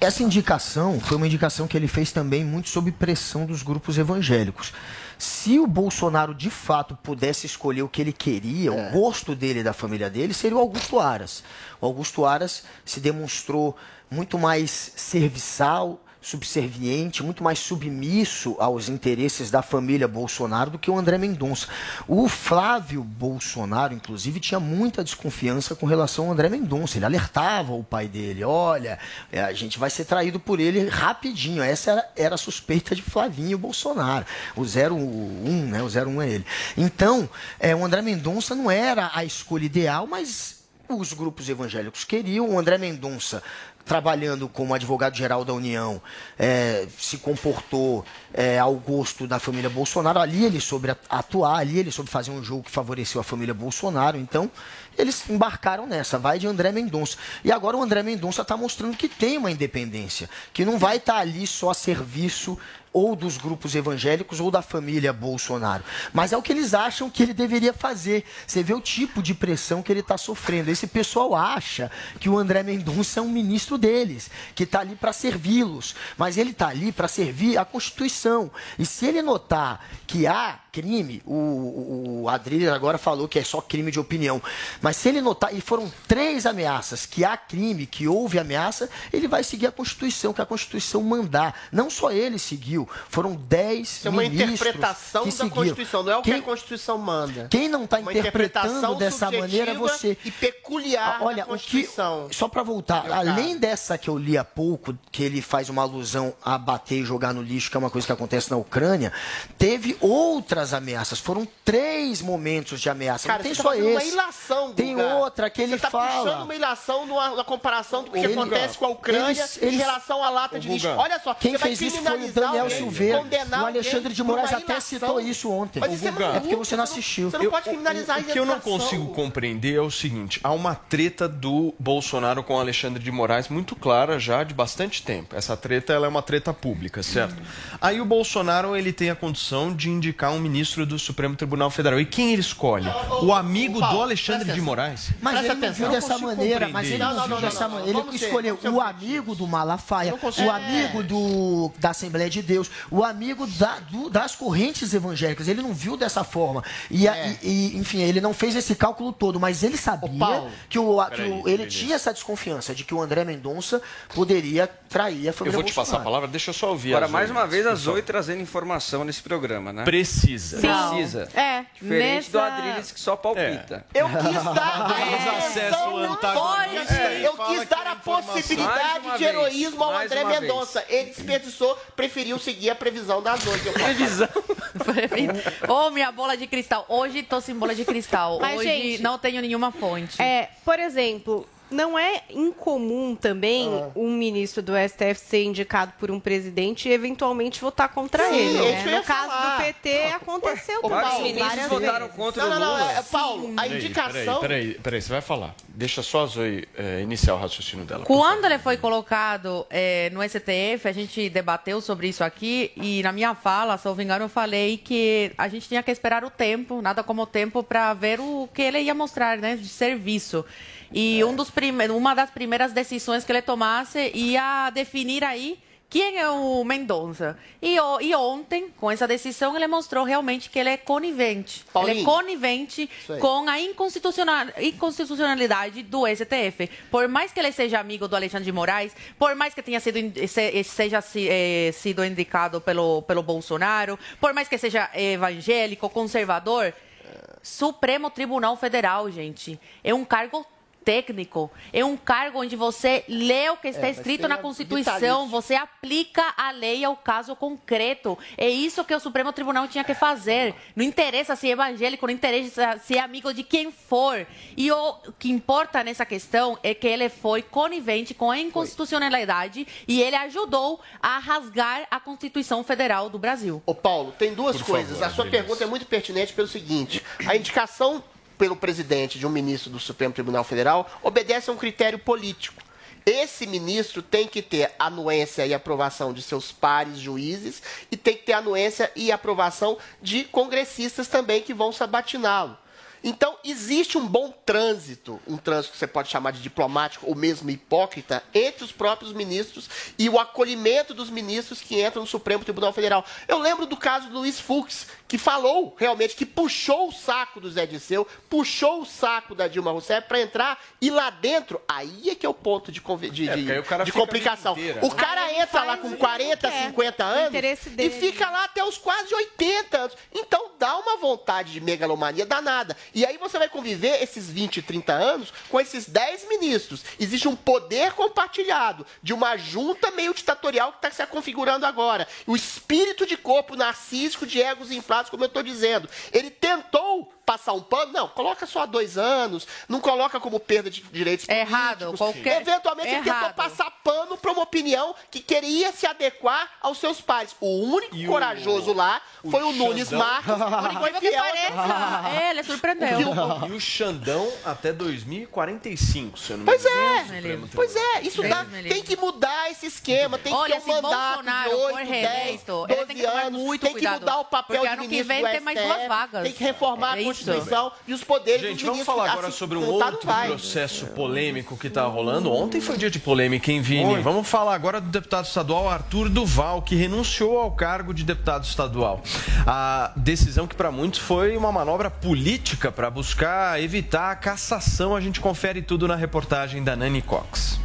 essa indicação foi uma indicação que ele fez também muito sob pressão dos grupos evangélicos. Se o Bolsonaro de fato pudesse escolher o que ele queria, o gosto dele e da família dele, seria o Augusto Aras. O Augusto Aras se demonstrou muito mais serviçal, subserviente, muito mais submisso aos interesses da família Bolsonaro do que o André Mendonça. O Flávio Bolsonaro, inclusive, tinha muita desconfiança com relação ao André Mendonça. Ele alertava o pai dele: olha, é, a gente vai ser traído por ele rapidinho. Essa era, era a suspeita de Flavinho Bolsonaro. O 01, né? O 01 é ele. Então, é, o André Mendonça não era a escolha ideal, mas os grupos evangélicos queriam. O André Mendonça, trabalhando como advogado-geral da União, eh, se comportou eh, ao gosto da família Bolsonaro. Ali ele soube at- atuar, ali ele soube fazer um jogo que favoreceu a família Bolsonaro. Então, eles embarcaram nessa, vai de André Mendonça. E agora o André Mendonça está mostrando que tem uma independência, que não vai estar ali só a serviço ou dos grupos evangélicos ou da família Bolsonaro. Mas é o que eles acham que ele deveria fazer. Você vê o tipo de pressão que ele está sofrendo. Esse pessoal acha que o André Mendonça é um ministro deles, que está ali para servi-los. Mas ele está ali para servir a Constituição. E se ele notar que há crime, o, o, agora falou que é só crime de opinião. Mas se ele notar, e foram três ameaças, que há crime, que houve ameaça, ele vai seguir a Constituição, que a Constituição mandar. Não só ele seguiu, foram dez Isso é uma interpretação que da seguiram. Constituição, não é o que Quem- a Constituição manda. quem não está Uma interpretando dessa maneira é você. E peculiar Ah, Olha, da o que, Constituição. só para voltar, além dessa que eu li há pouco, que ele faz uma alusão a bater e jogar no lixo, que é uma coisa que acontece na Ucrânia, teve outras ameaças. Foram três momentos de ameaça. Cara, não tem você só tá esse. uma ilação, Tem Guga. outra que ele Você tá fala. puxando uma ilação numa, numa comparação do que Ele- acontece com a Ucrânia eles- em eles- relação à lata de lixo. Olha só, Quem você vai fez isso foi o Daniel alguém, Silveira. condenar O Alexandre de Moraes até citou isso ontem. Mas isso é maluco, é porque você não assistiu. Você não pode criminalizar a O que eu não consigo compreender é o seguinte: há uma treta do Bolsonaro com Alexandre de Moraes muito clara já de bastante tempo. Essa treta ela é uma treta pública, certo? Aí o Bolsonaro ele tem a condição de indicar um ministro do Supremo Tribunal Federal. E quem ele escolhe? O amigo do Alexandre de Moraes? Mas Presta ele não viu dessa maneira, mas ele não, Não, não, dessa maneira. Ele escolheu o amigo do Malafaia, o amigo do, da Assembleia de Deus, o amigo da- do- das correntes evangélicas. Ele não viu dessa forma. E, É. e- e, enfim, ele não fez esse cálculo todo, mas ele sabia Paulo. que, o, que o- ele beleza. tinha essa desconfiança de que o André Mendonça poderia trair a Eu família vou te passar a palavra, deixa eu só ouvir. Agora, mais uma vez, a Zoe trazendo informação nesse programa, né? Precisa. Precisa. É, Diferente do nessa- Adriles que só palpita. Eu quis dar a Temos acesso antagonista É, Eu quis que dar é a possibilidade de heroísmo ao André Mendonça. Ele desperdiçou, preferiu seguir a previsão da noite. Previsão. Ô, minha bola de cristal. Hoje tô sem bola de cristal. Mas, Hoje gente, não tenho nenhuma fonte. É, por exemplo, Não é incomum também Ah. um ministro do STF ser indicado por um presidente e eventualmente votar contra Sim, ele. é né? No caso falar. do PT aconteceu Ô, também. Paulo, várias votaram vezes. contra Não, o não, Lula. não, é, Paulo, a Peraí, indicação. Peraí, peraí, peraí, você vai falar. Deixa só a Zoe é, iniciar o raciocínio dela. Quando ele foi colocado eh, no STF, a gente debateu sobre isso aqui e na minha fala, se eu não me engano, eu falei que a gente tinha que esperar o tempo, nada como o tempo, para ver o que ele ia mostrar, né, de serviço. E um dos uma das primeiras decisões que ele tomasse ia definir aí quem é o Mendonça. E, e ontem, com essa decisão, ele mostrou realmente que ele é conivente. ele Paulinho. é conivente com a inconstitucional- inconstitucionalidade do STF. Por mais que ele seja amigo do Alexandre de Moraes, por mais que tenha sido se- seja si- eh, sido indicado pelo, pelo Bolsonaro, por mais que seja evangélico, conservador, Supremo Tribunal Federal, gente, é um cargo técnico, é um cargo onde você lê o que está É, escrito na Constituição, você aplica a lei ao caso concreto. É isso que o Supremo Tribunal tinha que fazer. Não interessa se é evangélico, não interessa se é amigo de quem for. E o que importa nessa questão é que ele foi conivente com a inconstitucionalidade e ele ajudou a rasgar a Constituição Federal do Brasil. Ô, Paulo, tem duas Por coisas. favor, a sua Adriles. pergunta é muito pertinente pelo seguinte: a indicação pelo presidente de um ministro do Supremo Tribunal Federal obedece a um critério político. Esse ministro tem que ter anuência e aprovação de seus pares juízes e tem que ter anuência e aprovação de congressistas também que vão sabatiná-lo. Então, existe um bom trânsito, um trânsito que você pode chamar de diplomático ou mesmo hipócrita, entre os próprios ministros e o acolhimento dos ministros que entram no Supremo Tribunal Federal. Eu lembro do caso do Luiz Fux, que falou realmente, que puxou o saco do Zé Disseu, puxou o saco da Dilma Rousseff para entrar e lá dentro, aí é que é o ponto de, de, É, de- complicação. inteira, O né? cara Aí ele entra lá com o que 40, quer, 50 o anos e fica lá até os quase 80 anos. Então dá uma vontade de megalomania danada. E aí você vai conviver esses 20, 30 anos com esses 10 ministros. Existe um poder compartilhado de uma junta meio ditatorial que está se configurando agora. O espírito de corpo narcísico de egos inflados, como eu estou dizendo. Ele tentou passar um pano, não, coloca só dois anos, não coloca como perda de direitos É errado, qualquer- Eventualmente ele tentou errado. passar pano para uma opinião que queria se adequar aos seus pares. O único E o- corajoso lá o foi o Nunes Xandão? Marcos, Por foi incrível que fiel. pareça, é, ele surpreendeu. E o- E o Xandão até 2045, se eu não me Pois engano. é, Supremo pois é, isso Deus dá, tem que mudar esse esquema, tem Olha, que ter um mandato de for 8, 10, reeleito, 12 ele tem que anos, muito tem que cuidado, mudar o papel de que ministro vem do tem mais STF, duas vagas. Tem que reformar É a isso. Constituição e os poderes Gente, vamos falar agora assim, sobre um tá, não outro vai. processo polêmico que está rolando. Ontem foi dia de polêmica, hein, Vini? Vamos falar agora do deputado estadual Arthur Duval, que renunciou ao cargo de deputado estadual. A decisão que para muitos foi uma manobra política para buscar evitar a cassação. A gente confere tudo na reportagem da Nani Cox.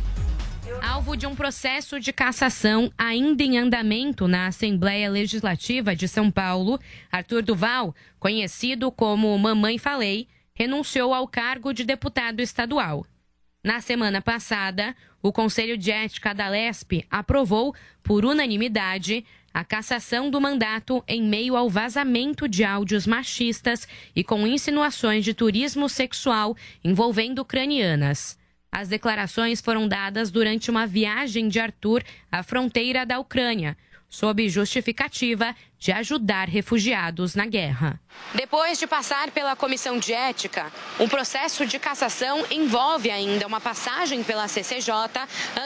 Alvo de um processo de cassação ainda em andamento na Assembleia Legislativa de São Paulo, Arthur Duval, conhecido como Mamãe Falei, renunciou ao cargo de deputado estadual. Na semana passada, o Conselho de Ética da Lesp aprovou, por unanimidade, a cassação do mandato em meio ao vazamento de áudios machistas e com insinuações de turismo sexual envolvendo ucranianas. As declarações foram dadas durante uma viagem de Arthur à fronteira da Ucrânia, sob justificativa de ajudar refugiados na guerra. Depois de passar pela comissão de ética, um processo de cassação envolve ainda uma passagem pela CCJ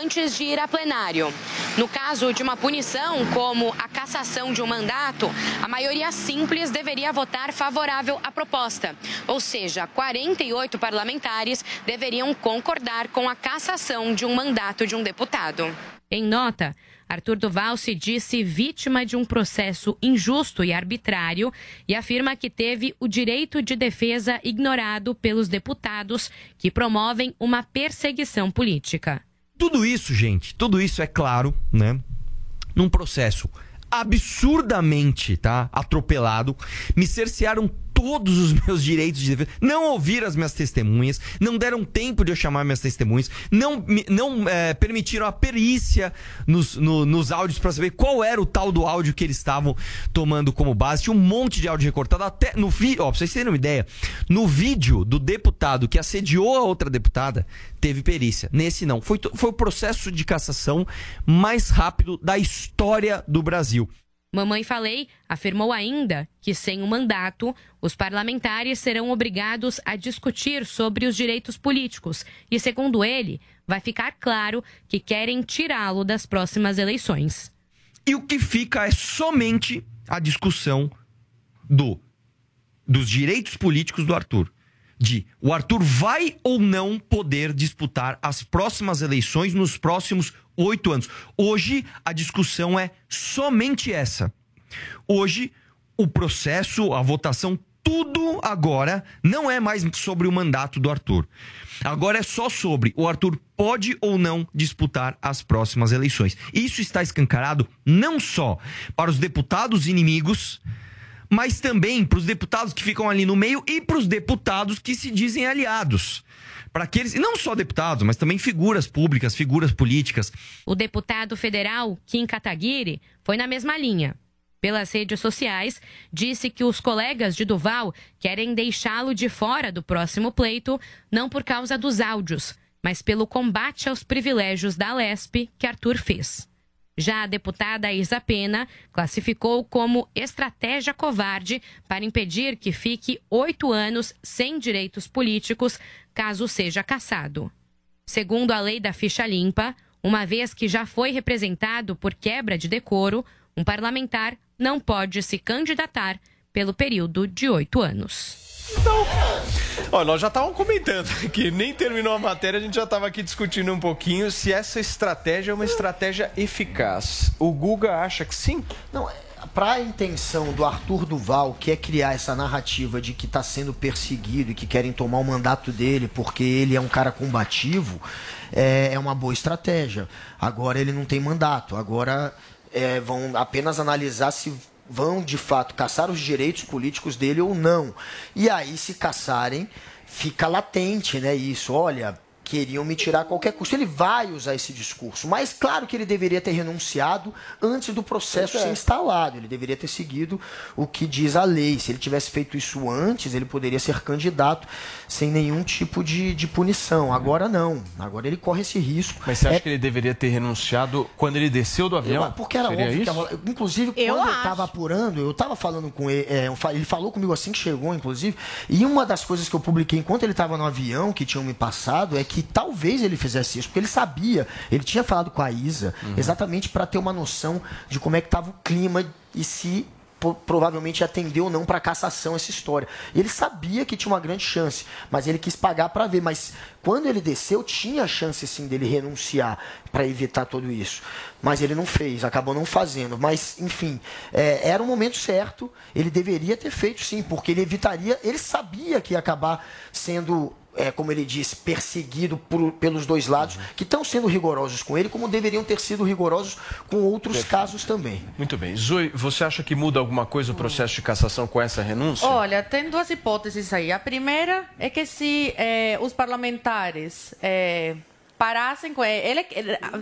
antes de ir a plenário. No caso de uma punição, como a cassação de um mandato, a maioria simples deveria votar favorável à proposta, ou seja, 48 parlamentares deveriam concordar com a cassação de um mandato de um deputado. Em nota, Arthur Duval se disse vítima de um processo injusto e arbitrário e afirma que teve o direito de defesa ignorado pelos deputados que promovem uma perseguição política. Tudo isso, gente, tudo isso é claro, né? Num processo absurdamente, tá? Atropelado, me cercearam todos os meus direitos de defesa, não ouviram as minhas testemunhas, não deram tempo de eu chamar minhas testemunhas, não, não é, permitiram a perícia nos, no- nos áudios para saber qual era o tal do áudio que eles estavam tomando como base. Tinha um monte de áudio recortado, até no vídeo, ó, pra vocês terem uma ideia, no vídeo do deputado que assediou a outra deputada, teve perícia. Nesse não. Foi, foi o processo de cassação mais rápido da história do Brasil. Mamãe Falei afirmou ainda que, sem o mandato, os parlamentares serão obrigados a discutir sobre os direitos políticos e, segundo ele, vai ficar claro que querem tirá-lo das próximas eleições. E o que fica é somente a discussão do dos direitos políticos do Arthur. De o Arthur vai ou não poder disputar as próximas eleições nos próximos oito anos. Hoje a discussão é somente essa. Hoje o processo, a votação, tudo agora não é mais sobre o mandato do Arthur. Agora é só sobre o Arthur pode ou não disputar as próximas eleições. Isso está escancarado não só para os deputados inimigos, mas também para os deputados que ficam ali no meio e para os deputados que se dizem aliados. Para aqueles, e não só deputados, mas também figuras públicas, figuras políticas. O deputado federal Kim Kataguiri foi na mesma linha. Pelas redes sociais, disse que os colegas de Duval querem deixá-lo de fora do próximo pleito, não por causa dos áudios, mas pelo combate aos privilégios da Lespe que Arthur fez. Já a deputada Isa Pena classificou como estratégia covarde para impedir que fique oito anos sem direitos políticos caso seja cassado. Segundo a lei da ficha limpa, uma vez que já foi representado por quebra de decoro, um parlamentar não pode se candidatar pelo período de oito anos. Então, ó, nós já estávamos comentando aqui, nem terminou a matéria, a gente já estava aqui discutindo um pouquinho se essa estratégia é uma estratégia eficaz. O Guga acha que sim? Não, para a intenção do Arthur Duval, que é criar essa narrativa de que está sendo perseguido e que querem tomar o mandato dele porque ele é um cara combativo, é, é uma boa estratégia. Agora ele não tem mandato, agora é, vão apenas analisar se vão de fato caçar os direitos políticos dele ou não. E aí, se caçarem, fica latente, né? Isso, olha, queriam me tirar a qualquer custo. Ele vai usar esse discurso, mas claro que ele deveria ter renunciado antes do processo é. ser instalado. Ele deveria ter seguido o que diz a lei. Se ele tivesse feito isso antes, ele poderia ser candidato sem nenhum tipo de, de punição. Agora não. Agora ele corre esse risco. Mas você acha É que ele deveria ter renunciado quando ele desceu do avião? eu- porque era Seria óbvio que isso? a rola- Inclusive, Eu quando eu acho. tava apurando, eu tava falando com ele, é, eu ele falou comigo assim que chegou, inclusive, e uma das coisas que eu publiquei enquanto ele tava no avião, que tinham me passado, é que talvez ele fizesse isso, porque ele sabia, ele tinha falado com a Isa, Uhum. exatamente para ter uma noção de como é que tava o clima e se provavelmente atendeu ou não para cassação essa história. Ele sabia que tinha uma grande chance, mas ele quis pagar para ver. Mas quando ele desceu, tinha a chance sim dele renunciar para evitar tudo isso. Mas ele não fez, acabou não fazendo. Mas, enfim, é, era o momento certo. Ele deveria ter feito sim, porque ele evitaria. Ele sabia que ia acabar sendo. É, como ele disse, perseguido por- pelos dois lados, que estão sendo rigorosos com ele, como deveriam ter sido rigorosos com outros casos também. Muito bem. Zoe, você acha que muda alguma coisa o processo de cassação com essa renúncia? Olha, tem duas hipóteses aí. A primeira é que se eh, os parlamentares eh, parassem com ele, ele- ah,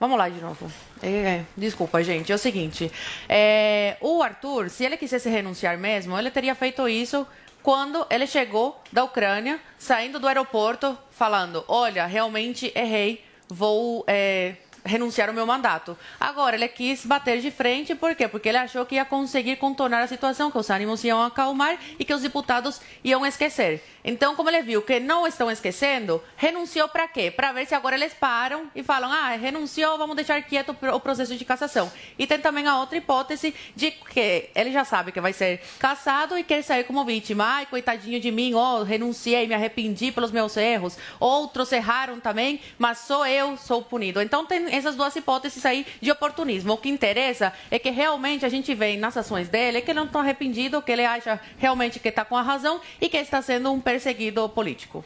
Vamos lá de novo. É, desculpa, gente. É o seguinte: é, o Arthur, se ele quisesse renunciar mesmo, ele teria feito isso quando ele chegou da Ucrânia, saindo do aeroporto, falando: Olha, realmente errei, vou é, renunciar ao meu mandato. Agora, ele quis bater de frente, por quê? Porque ele achou que ia conseguir contornar a situação, que os ânimos iam acalmar e que os deputados iam esquecer. Então, como ele viu que não estão esquecendo, renunciou para quê? Para ver se agora eles param e falam: ah, renunciou, vamos deixar quieto o processo de cassação. E tem também a outra hipótese de que ele já sabe que vai ser cassado e quer sair como vítima. Ai, coitadinho de mim, oh, renunciei, me arrependi pelos meus erros. Outros erraram também, mas só eu sou punido. Então, tem essas duas hipóteses aí de oportunismo. O que interessa é que realmente a gente vê nas ações dele que ele não está arrependido, que ele acha realmente que está com a razão e que está sendo um perseguido político.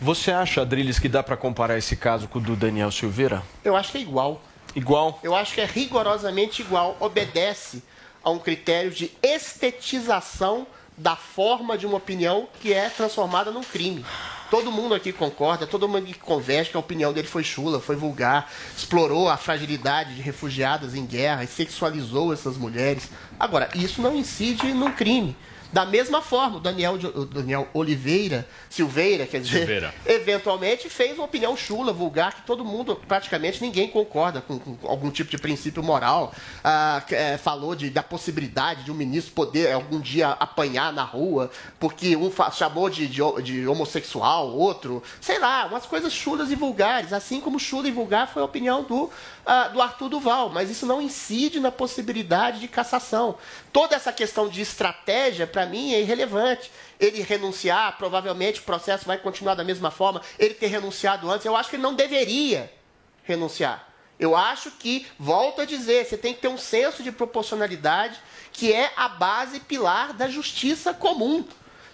Você acha, Adriles, que dá para comparar esse caso com o do Daniel Silveira? Eu acho que é igual. Igual? Eu acho que é rigorosamente igual. Obedece a um critério de estetização da forma de uma opinião que é transformada num crime. Todo mundo aqui concorda, todo mundo aqui converge que a opinião dele foi chula, foi vulgar, explorou a fragilidade de refugiadas em guerra e sexualizou essas mulheres. Agora, isso não incide num crime. Da mesma forma, o Daniel, o Daniel Oliveira, Silveira, quer dizer, Silveira. eventualmente fez uma opinião chula, vulgar, que todo mundo, praticamente ninguém concorda com, com algum tipo de princípio moral. Ah, eh, falou de, da possibilidade de um ministro poder algum dia apanhar na rua, porque um chamou de, de, de homossexual, outro, sei lá, umas coisas chulas e vulgares, assim como chula e vulgar foi a opinião do, ah, do Arthur Duval, mas isso não incide na possibilidade de cassação. Toda essa questão de estratégia, para mim, é irrelevante. Ele renunciar, provavelmente o processo vai continuar da mesma forma. Ele ter renunciado antes, eu acho que ele não deveria renunciar. Eu acho que, volto a dizer, você tem que ter um senso de proporcionalidade que é a base pilar da justiça comum.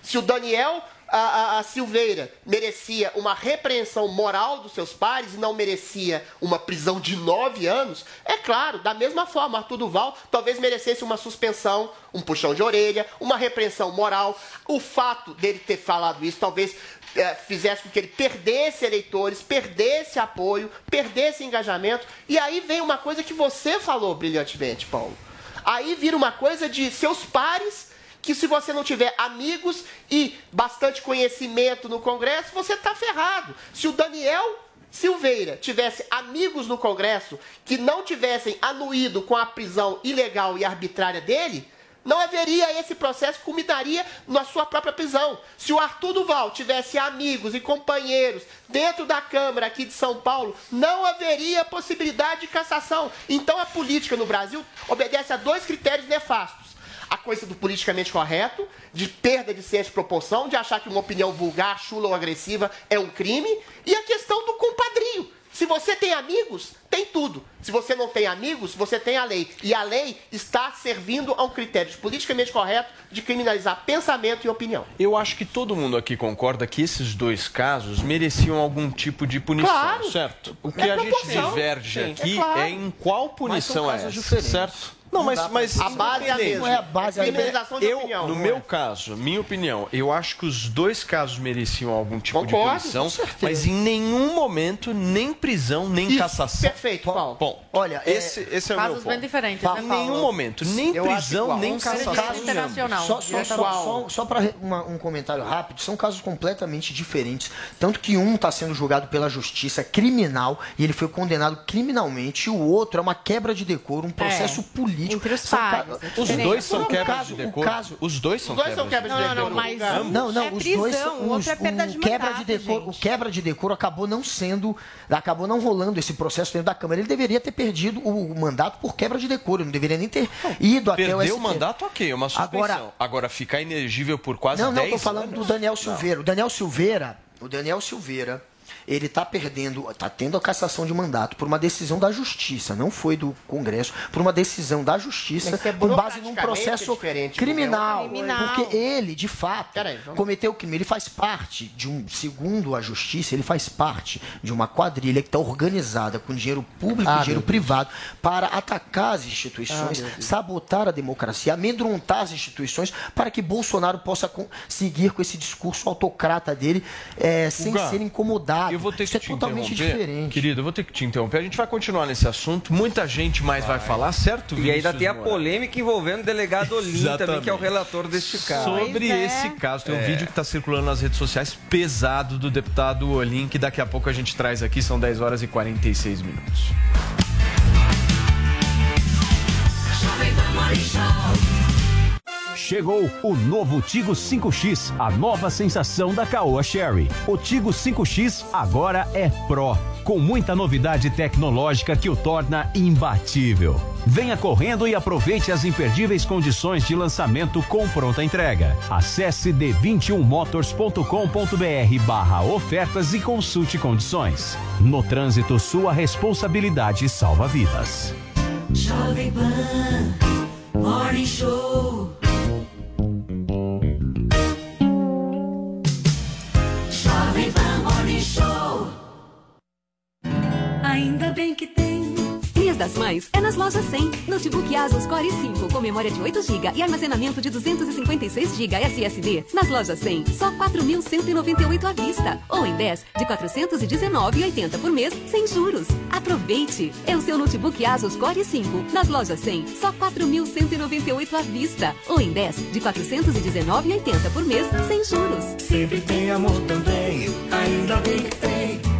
Se o Daniel a, a- a Silveira merecia uma repreensão moral dos seus pares e não merecia uma prisão de nove anos, é claro, da mesma forma, Arthur Duval talvez merecesse uma suspensão, um puxão de orelha, uma repreensão moral. O fato dele ter falado isso talvez eh, fizesse com que ele perdesse eleitores, perdesse apoio, perdesse engajamento. E aí vem uma coisa que você falou brilhantemente, Paulo. Aí vira uma coisa de seus pares que se você não tiver amigos e bastante conhecimento no Congresso, você está ferrado. Se o Daniel Silveira tivesse amigos no Congresso que não tivessem anuído com a prisão ilegal e arbitrária dele, não haveria esse processo culminaria na sua própria prisão. Se o Arthur Duval tivesse amigos e companheiros dentro da Câmara aqui de São Paulo, não haveria possibilidade de cassação. Então a política no Brasil obedece a dois critérios nefastos a coisa do politicamente correto, de perda de senso de proporção, de achar que uma opinião vulgar, chula ou agressiva é um crime, e a questão do compadrio. Se você tem amigos, tem tudo. Se você não tem amigos, você tem a lei. E a lei está servindo a um critério politicamente correto de criminalizar pensamento e opinião. Eu acho que todo mundo aqui concorda que esses dois casos mereciam algum tipo de punição, Claro. certo? O que É a gente diverge Sim, aqui é claro. é em qual punição são é essa, certo? Não, mas, mas A base é a mesma. É a base, é a Criminalização de eu, opinião. no meu é. caso, minha opinião, eu acho que os dois casos mereciam algum tipo Concordo, de punição, mas em nenhum momento nem prisão, nem Isso, cassação. Perfeito, Paulo. Bom, Olha, é- esse, esse é o meu Casos ponto. bem diferentes, Paulo, né, Em nenhum momento, nem Eu prisão, nem caso cassação. Só, só, só, só, para um comentário rápido, são casos completamente diferentes. Tanto que um está sendo julgado pela justiça criminal e ele foi condenado criminalmente, e o outro é uma quebra de decoro, um processo político. Entre os São pais, ca- é Os dois são quebras de decoro. caso- Os dois são Os dois são quebras de de Não, não, decoro. mas. Não, não, É os prisão, dois o são. outro Os, é perda de o, quebra de decoro, o quebra de decoro acabou não sendo. Acabou não rolando esse processo dentro da Câmara. Ele deveria ter perdido o mandato por quebra de decoro. Não deveria nem ter ido até o Perdeu o mandato, ok, é uma suspensão. Agora- Agora, ficar inegível por quase Não, não, 10 tô falando do Daniel Silveira. O Daniel Silveira, o Daniel Silveira, ele tá perdendo, tá tendo a cassação de mandato por uma decisão da justiça, não foi do Congresso, por uma decisão da justiça, é com base num processo diferente, criminal, Criminal. porque ele, de fato, Peraí, vamos- cometeu o crime. Ele faz parte de um, segundo a justiça, ele faz parte de uma quadrilha que está organizada com dinheiro público Ah, e dinheiro privado para atacar as Ah, instituições, Deus. sabotar a democracia, amedrontar as instituições para que Bolsonaro possa seguir com esse discurso autocrata dele eh, sem Guga, ser incomodado. Eu vou ter Isso que é te totalmente interromper. diferente. Querido, eu vou ter que te interromper. A gente vai continuar nesse assunto. Muita gente mais vai, falar, certo? E ainda tem a polêmica envolvendo o delegado Olim também, que é o relator deste caso. Sobre é. esse caso, tem um É. vídeo que está circulando nas redes sociais pesado do deputado Olim, que daqui a pouco a gente traz aqui, são 10 horas e 46 minutos. Jovem Pan Morning Show. Chegou o novo Tigo 5X, a nova sensação da Caoa Sherry. O Tigo 5X agora é Pro, com muita novidade tecnológica que o torna imbatível. Venha correndo e aproveite as imperdíveis condições de lançamento com pronta entrega. Acesse d21motors.com.br barra ofertas e consulte condições. No trânsito, sua responsabilidade salva vidas. Jovem Pan Morning Show. Ainda bem que tem minhas das Mães é nas lojas 100. Notebook Asus Core 5 com memória de 8 GB e armazenamento de 256 GB SSD. Nas lojas 100, só 4.198 à vista. Ou em 10 de 419,80 por mês, sem juros. Aproveite! É o seu notebook Asus Core 5. Nas lojas 100, só 4.198 à vista. Ou em 10 de 419,80 por mês, sem juros. Sempre tem amor também, ainda bem que tem.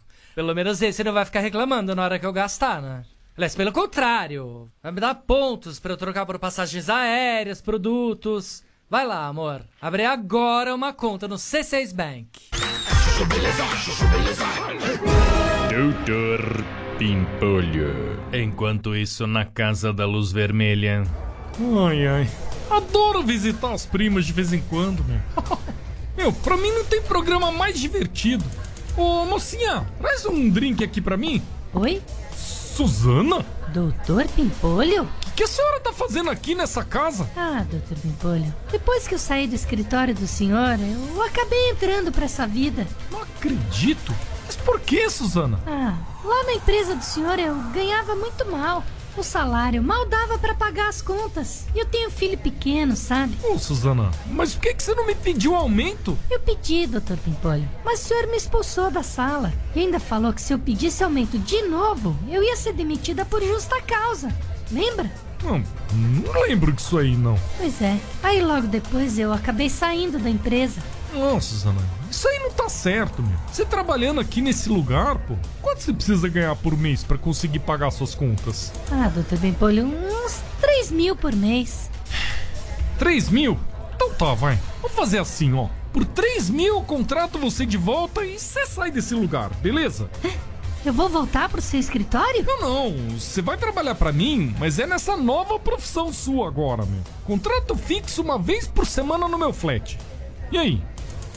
Pelo menos esse não vai ficar reclamando na hora que eu gastar, né? Aliás, pelo contrário, vai me dar pontos pra eu trocar por passagens aéreas, produtos. Vai lá, amor. Abre agora uma conta no C6 Bank. Doutor Pimpolho. Enquanto isso, na Casa da Luz Vermelha. Ai, ai. Adoro visitar as primas de vez em quando, meu. Meu, pra mim não tem programa mais divertido. Ô, mocinha, traz um drink aqui pra mim. Oi? Suzana? Doutor Pimpolho? O que a senhora tá fazendo aqui nessa casa? Ah, doutor Pimpolho. Depois que eu saí do escritório do senhor, eu acabei entrando pra essa vida. Não acredito. Mas por que, Suzana? Ah, lá na empresa do senhor eu ganhava muito mal. O salário mal dava pra pagar as contas. E eu tenho filho pequeno, sabe? Ô, Suzana, mas por que, que você não me pediu aumento? Eu pedi, doutor Pimpolho, mas o senhor me expulsou da sala. E ainda falou que se eu pedisse aumento de novo, eu ia ser demitida por justa causa. Lembra? Não, não lembro disso aí, não. Pois é. Aí logo depois eu acabei saindo da empresa. Não, Suzana, isso aí não tá certo, meu. Você trabalhando aqui nesse lugar, pô, quanto você precisa ganhar por mês pra conseguir pagar suas contas? Ah, doutor Pimpolho, uns 3 mil por mês. 3 mil? Então tá, vai. Vamos fazer assim, ó. Por 3 mil eu contrato você de volta e você sai desse lugar, beleza? Eu vou voltar pro seu escritório? Não, não. Você vai trabalhar pra mim, mas é nessa nova profissão sua agora, meu. Contrato fixo uma vez por semana no meu flat. E aí?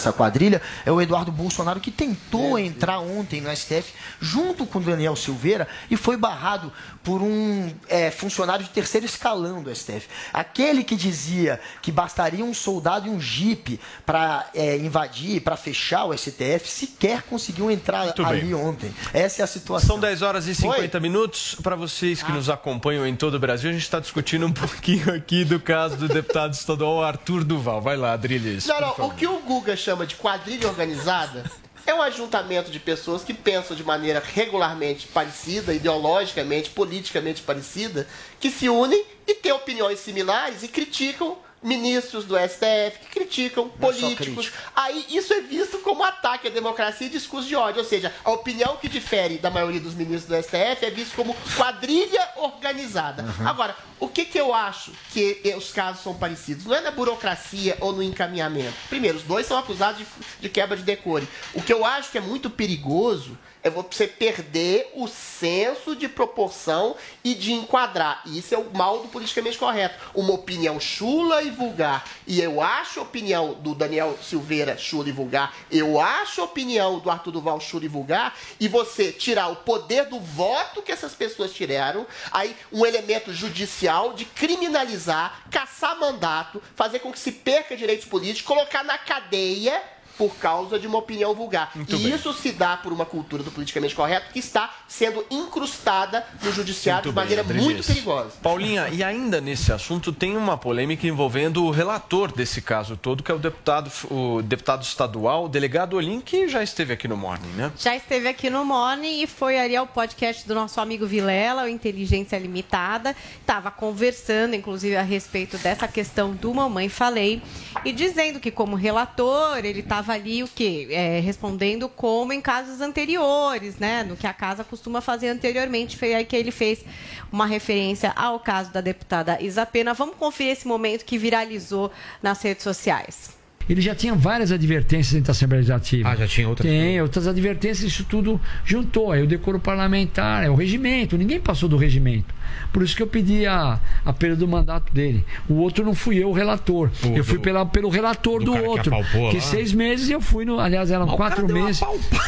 Essa quadrilha é o Eduardo Bolsonaro que tentou entrar ontem no STF junto com o Daniel Silveira e foi barrado por um é, funcionário de terceiro escalão do STF. Aquele que dizia que bastaria um soldado e um jipe para é, invadir, para fechar o STF, sequer conseguiu entrar Muito ali bem. ontem. Essa é a situação. São 10 horas e 50 minutos. Para vocês que nos acompanham em todo o Brasil, a gente está discutindo um pouquinho aqui do caso do deputado estadual Arthur Duval. Vai lá, Adriles. Não, não, o que o Guga chama de quadrilha organizada é um ajuntamento de pessoas que pensam de maneira regularmente parecida, ideologicamente, politicamente parecida, que se unem e têm opiniões similares e criticam ministros do STF, que criticam Não é políticos. Aí isso é visto como ataque à democracia e discurso de ódio. Ou seja, a opinião que difere da maioria dos ministros do STF é visto como quadrilha organizada. Agora, o que, que eu acho que eh, os casos são parecidos? Não é na burocracia ou no encaminhamento. Primeiro, os dois são acusados de, de quebra de decore. O que eu acho que é muito perigoso é você perder o senso de proporção e de enquadrar. E isso é o mal do politicamente correto. Uma opinião chula e vulgar. E eu acho a opinião do Daniel Silveira chula e vulgar. Eu acho a opinião do Arthur Duval chula e vulgar. E você tirar o poder do voto que essas pessoas tiraram, aí um elemento judicial de criminalizar, caçar mandato, fazer com que se perca direitos políticos, colocar na cadeia por causa de uma opinião vulgar. Muito e bem. isso se dá por uma cultura do politicamente correto que está sendo incrustada no judiciário de Muito bem, maneira Adriles. muito perigosa. Paulinha, e ainda nesse assunto tem uma polêmica envolvendo o relator desse caso todo, que é o deputado, o deputado estadual, o delegado Olim, que já esteve aqui no Morning, né? Já esteve aqui no Morning e foi ali ao podcast do nosso amigo Vilela, o Inteligência Limitada. Estava conversando, inclusive, a respeito dessa questão do Mamãe Falei e dizendo que, como relator, ele estava ali o quê? É, respondendo como em casos anteriores, né? No que a casa costuma fazer anteriormente. Foi aí que ele fez uma referência ao caso da deputada Isa Pena. Vamos conferir esse momento que viralizou nas redes sociais. Ele já tinha várias advertências dentro da Assembleia Legislativa. Ah, já tinha outras? Tem, outras advertências, isso tudo juntou. Aí o decoro parlamentar, é o regimento, ninguém passou do regimento. Por isso que eu pedi a, a perda do mandato dele. O outro não fui eu o relator. O eu fui do- pela, pelo relator do do, que outro. que lá? seis meses eu fui no. Aliás, eram Mas quatro meses.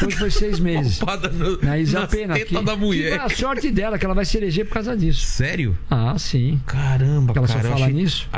Hoje foi seis meses. no- Na Isa Pena. Que, da mulher. que a sorte dela, que ela vai se eleger por causa disso. Sério? Ah, sim. Caramba, Ela cara. só fala achei- nisso?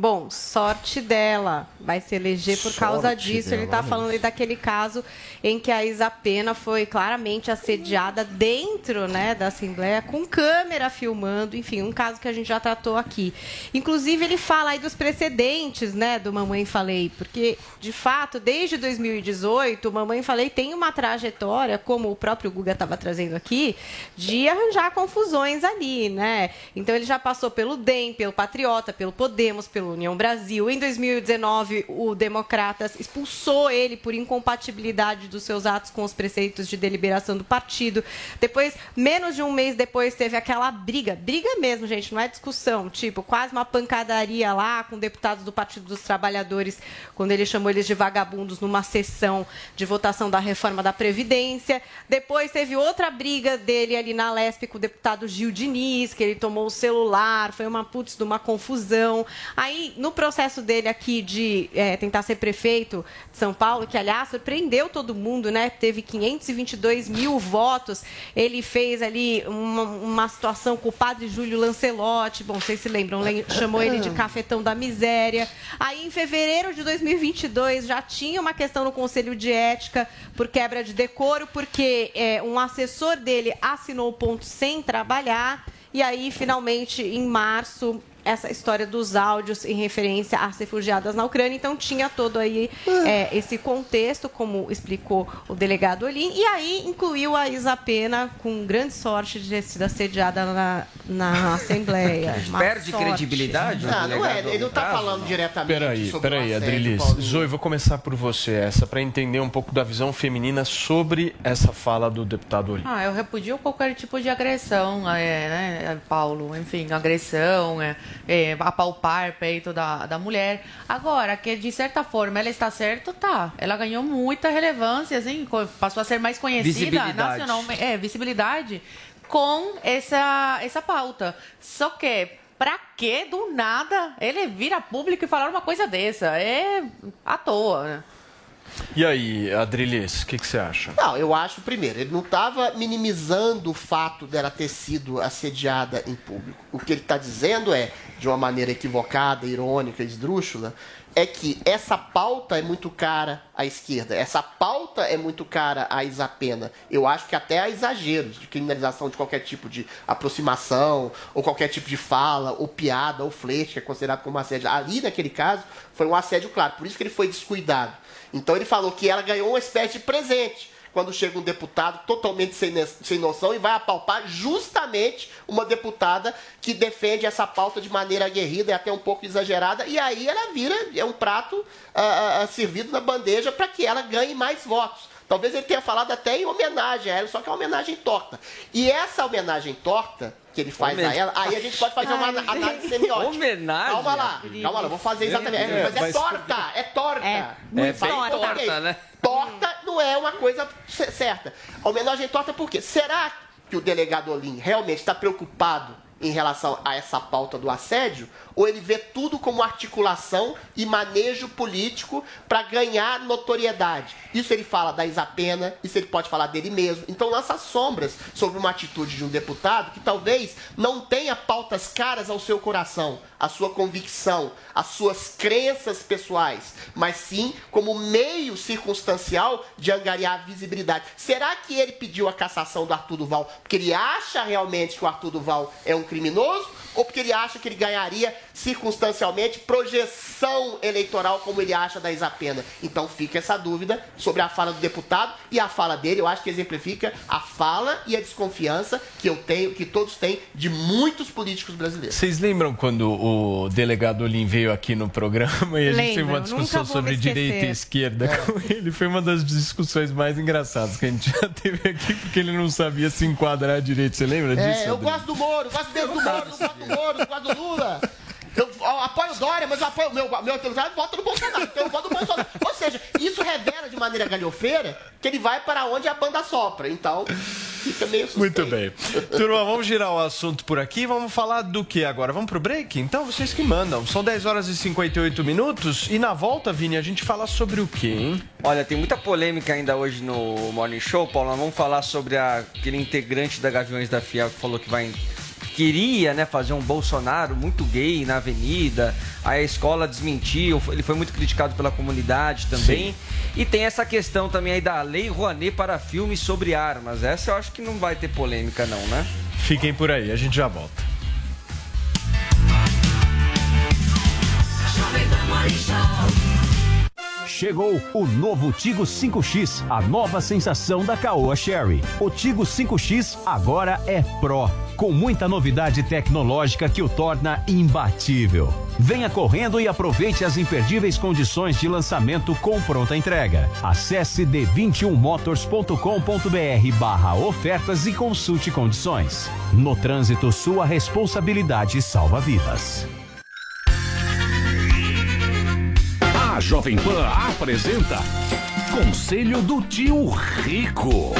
Bom, sorte dela. Vai se eleger por causa Sorte disso. Ele dela, está falando aí daquele caso em que a Isa Pena foi claramente assediada dentro né, da Assembleia, com câmera filmando. Enfim, um caso que a gente já tratou aqui. Inclusive, ele fala aí dos precedentes né, do Mamãe Falei, porque, de fato, desde 2018, o Mamãe Falei tem uma trajetória, como o próprio Guga estava trazendo aqui, de arranjar confusões ali, né? Então ele já passou pelo DEM, pelo Patriota, pelo Podemos, pelo União Brasil. Em 2019, o Democratas expulsou ele por incompatibilidade dos seus atos com os preceitos de deliberação do partido. Depois, menos de um mês depois, teve aquela briga, briga mesmo, gente, não é discussão, tipo, quase uma pancadaria lá com deputados do Partido dos Trabalhadores, quando ele chamou eles de vagabundos numa sessão de votação da reforma da Previdência. Depois teve outra briga dele ali na Lesp com o deputado Gil Diniz, que ele tomou o celular, foi uma putz de uma confusão. Aí, no processo dele aqui de eh, tentar ser prefeito de São Paulo, que aliás surpreendeu todo mundo, né? Teve 522 mil votos. Ele fez ali uma, uma situação com o padre Júlio Lancelotti. Bom, vocês se lembram, lem- chamou ele de cafetão da miséria. Aí, em fevereiro de 2022, já tinha uma questão no Conselho de Ética por quebra de decoro, porque eh, um assessor dele assinou o ponto sem trabalhar. E aí, finalmente, em março, essa história dos áudios em referência às refugiadas na Ucrânia. Então, tinha todo aí é, esse contexto, como explicou o delegado Olim. E aí, incluiu a Isa Pena, com grande sorte de ter sido assediada na, na Assembleia. Uma Perde sorte. credibilidade? Não, não é, delegado ele não está falando diretamente Peraí, sobre peraí, Adrilis. Zoe, vou começar por você essa, para entender um pouco da visão feminina sobre essa fala do deputado Olim. Ah, eu repudio qualquer tipo de agressão, é, né, Paulo? Enfim, agressão, é, é, apalpar peito da, da mulher. Agora, que de certa forma ela está certa, tá. Ela ganhou muita relevância, assim, passou a ser mais conhecida nacionalmente. É, visibilidade com essa, essa pauta. Só que. Pra que do nada ele vira público e falar uma coisa dessa? É à toa, né? E aí, Adrilis, o que, que você acha? Não, eu acho, primeiro, ele não estava minimizando o fato dela ter sido assediada em público. O que ele está dizendo é, de uma maneira equivocada, irônica, esdrúxula, é que essa pauta é muito cara à esquerda. Essa pauta é muito cara à Isapena. Eu acho que até há exageros de criminalização de qualquer tipo de aproximação, ou qualquer tipo de fala, ou piada, ou flerte, que é considerado como assédio. Ali, naquele caso, foi um assédio claro. Por isso que ele foi descuidado. Então ele falou que ela ganhou uma espécie de presente quando chega um deputado totalmente sem, sem noção e vai apalpar justamente uma deputada que defende essa pauta de maneira aguerrida e até um pouco exagerada, e aí ela vira é um prato ah, ah, ah, servido na bandeja para que ela ganhe mais votos. Talvez ele tenha falado até em homenagem a ela, só que é uma homenagem torta. E essa homenagem torta que ele faz a Homenagem. ela, aí a gente pode fazer uma análise semiótica. Homenagem? Calma lá, calma lá, vou fazer exatamente. É, mas é mas- torta, é torta. É, Muito é bem torta, torta, né? Torta não é uma coisa certa. A homenagem torta por quê? Será que o delegado Olim realmente está preocupado em relação a essa pauta do assédio? Ou ele vê tudo como articulação e manejo político para ganhar notoriedade? Isso ele fala da Isapena, isso ele pode falar dele mesmo. Então lança sombras sobre uma atitude de um deputado que talvez não tenha pautas caras ao seu coração. a sua convicção, as suas crenças pessoais, mas sim como meio circunstancial de angariar visibilidade. Será que ele pediu a cassação do Arthur Duval porque ele acha realmente que o Arthur Duval é um criminoso ou porque ele acha que ele ganharia circunstancialmente projeção eleitoral como ele acha da Isapena? Então fica essa dúvida sobre a fala do deputado e a fala dele, eu acho que exemplifica a fala e a desconfiança que eu tenho, que todos têm de muitos políticos brasileiros. Vocês lembram quando o delegado Olim veio aqui no programa e a gente teve uma discussão sobre direita e esquerda É. com ele? Foi uma das discussões mais engraçadas que a gente já teve aqui, porque ele não sabia se enquadrar à direita. Você lembra disso? É, eu Adriano? gosto do Moro, gosto do Moro, não gosto do Moro, não gosto do Lula. Eu, eu apoio o Dória, mas eu apoio meu, meu atualizado vota no Bolsonaro, então eu voto no Bolsonaro. Ou seja, isso revela de maneira galhofeira que ele vai para onde a banda sopra. Então, fica meio suspeito. Muito bem. Turma, vamos girar o assunto por aqui. Vamos falar do que agora? Vamos pro break? Então, vocês que mandam. São 10 horas e 58 minutos. E na volta, Vini, a gente fala sobre o quê, hein? Olha, tem muita polêmica ainda hoje no Morning Show, Paulo. Nós vamos falar sobre a- aquele integrante da Gaviões da Fiel que falou que vai queria, né, fazer um Bolsonaro muito gay na avenida. Aí a escola desmentiu, ele foi muito criticado pela comunidade também. E tem essa questão também aí da Lei Rouanet para filmes sobre armas. Essa eu acho que não vai ter polêmica não, né? Fiquem por aí, a gente já volta. Chegou o novo Tigo 5X, a nova sensação da Caoa Sherry. O Tigo 5X agora é Pro, com muita novidade tecnológica que o torna imbatível. Venha correndo e aproveite as imperdíveis condições de lançamento com pronta entrega. Acesse d21motors.com.br barra ofertas e consulte condições. No trânsito, sua responsabilidade salva vidas. A Jovem Pan apresenta Conselho do Tio Rico.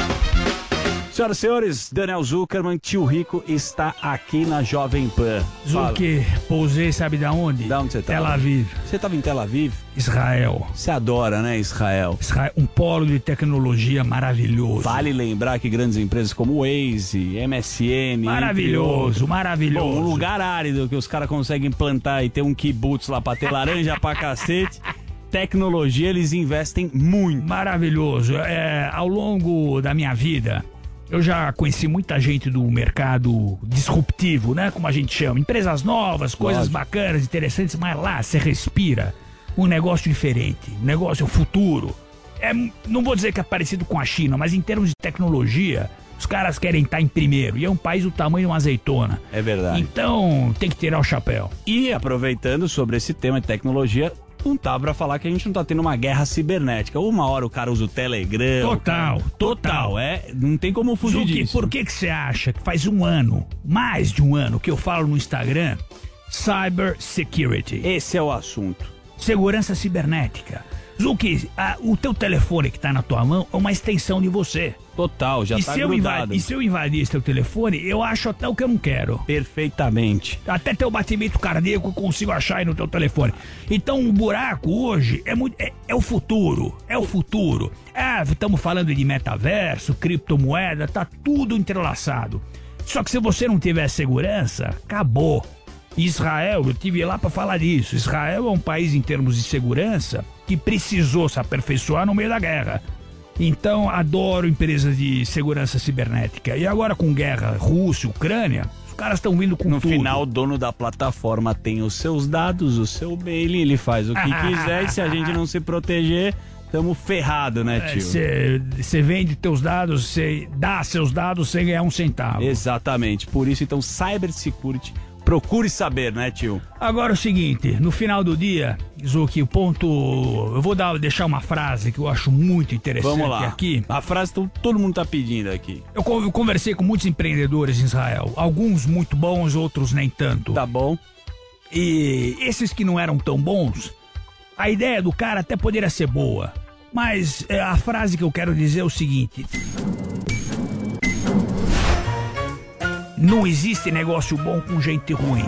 Senhoras e senhores, Daniel Zuckerman, tio Rico, está aqui na Jovem Pan. Zuki, pousei, sabe da onde? Da onde você tá? Tel Aviv. Você estava em Tel Aviv? Israel. Você adora, né, Israel? Israel, um polo de tecnologia maravilhoso. Vale lembrar que grandes empresas como Waze, MSN... Maravilhoso, maravilhoso. Bom, um lugar árido que os caras conseguem plantar e ter um kibutz lá pra ter laranja pra cacete. Tecnologia, eles investem muito. Maravilhoso. É, ao longo da minha vida, eu já conheci muita gente do mercado disruptivo, né? Como a gente chama. Empresas novas, coisas Lógico. bacanas, interessantes, mas lá você respira um negócio diferente, um negócio futuro. É, não vou dizer que é parecido com a China, mas em termos de tecnologia, os caras querem estar em primeiro. E é um país do tamanho de uma azeitona. É verdade. Então tem que tirar o chapéu. E aproveitando sobre esse tema de tecnologia, não tá pra falar que a gente não tá tendo uma guerra cibernética. Uma hora o cara usa o Telegram. Total, o cara- total. É, não tem como fugir Zuki, disso. por que que você acha que faz um ano, mais de um ano, que eu falo no Instagram Cyber Security? Esse é o assunto. Segurança cibernética. Zuki, a- o teu telefone que tá na tua mão é uma extensão de você. Total, já e tá se eu E se eu invadir esse teu telefone, eu acho até o que eu não quero. Perfeitamente. Até teu batimento cardíaco eu consigo achar aí no teu telefone. Então o buraco hoje é, muito, é, é o futuro. É o futuro. Ah, estamos falando de metaverso, criptomoeda, tá tudo entrelaçado. Só que se você não tiver segurança, acabou. Israel, eu tive lá para falar disso. Israel é um país em termos de segurança que precisou se aperfeiçoar no meio da guerra. Então, adoro empresas de segurança cibernética. E agora com guerra Rússia, Ucrânia, os caras estão vindo com No tudo. final, o dono da plataforma tem os seus dados, o seu mail, ele faz o que quiser e se a gente não se proteger, tamo ferrado, né, tio? Você vende teus dados, você dá seus dados sem ganhar um centavo. Exatamente. Por isso, então, cybersecurity, procure saber, né, tio? Agora é o seguinte, no final do dia, Zuki, o ponto. Eu vou dar, deixar uma frase que eu acho muito interessante Vamos lá. aqui. A frase que todo mundo tá pedindo aqui. Eu, eu conversei com muitos empreendedores em Israel. Alguns muito bons, outros nem tanto. Tá bom. E esses que não eram tão bons, a ideia do cara até poderia ser boa. Mas é, a frase que eu quero dizer é o seguinte: Não existe negócio bom com gente ruim.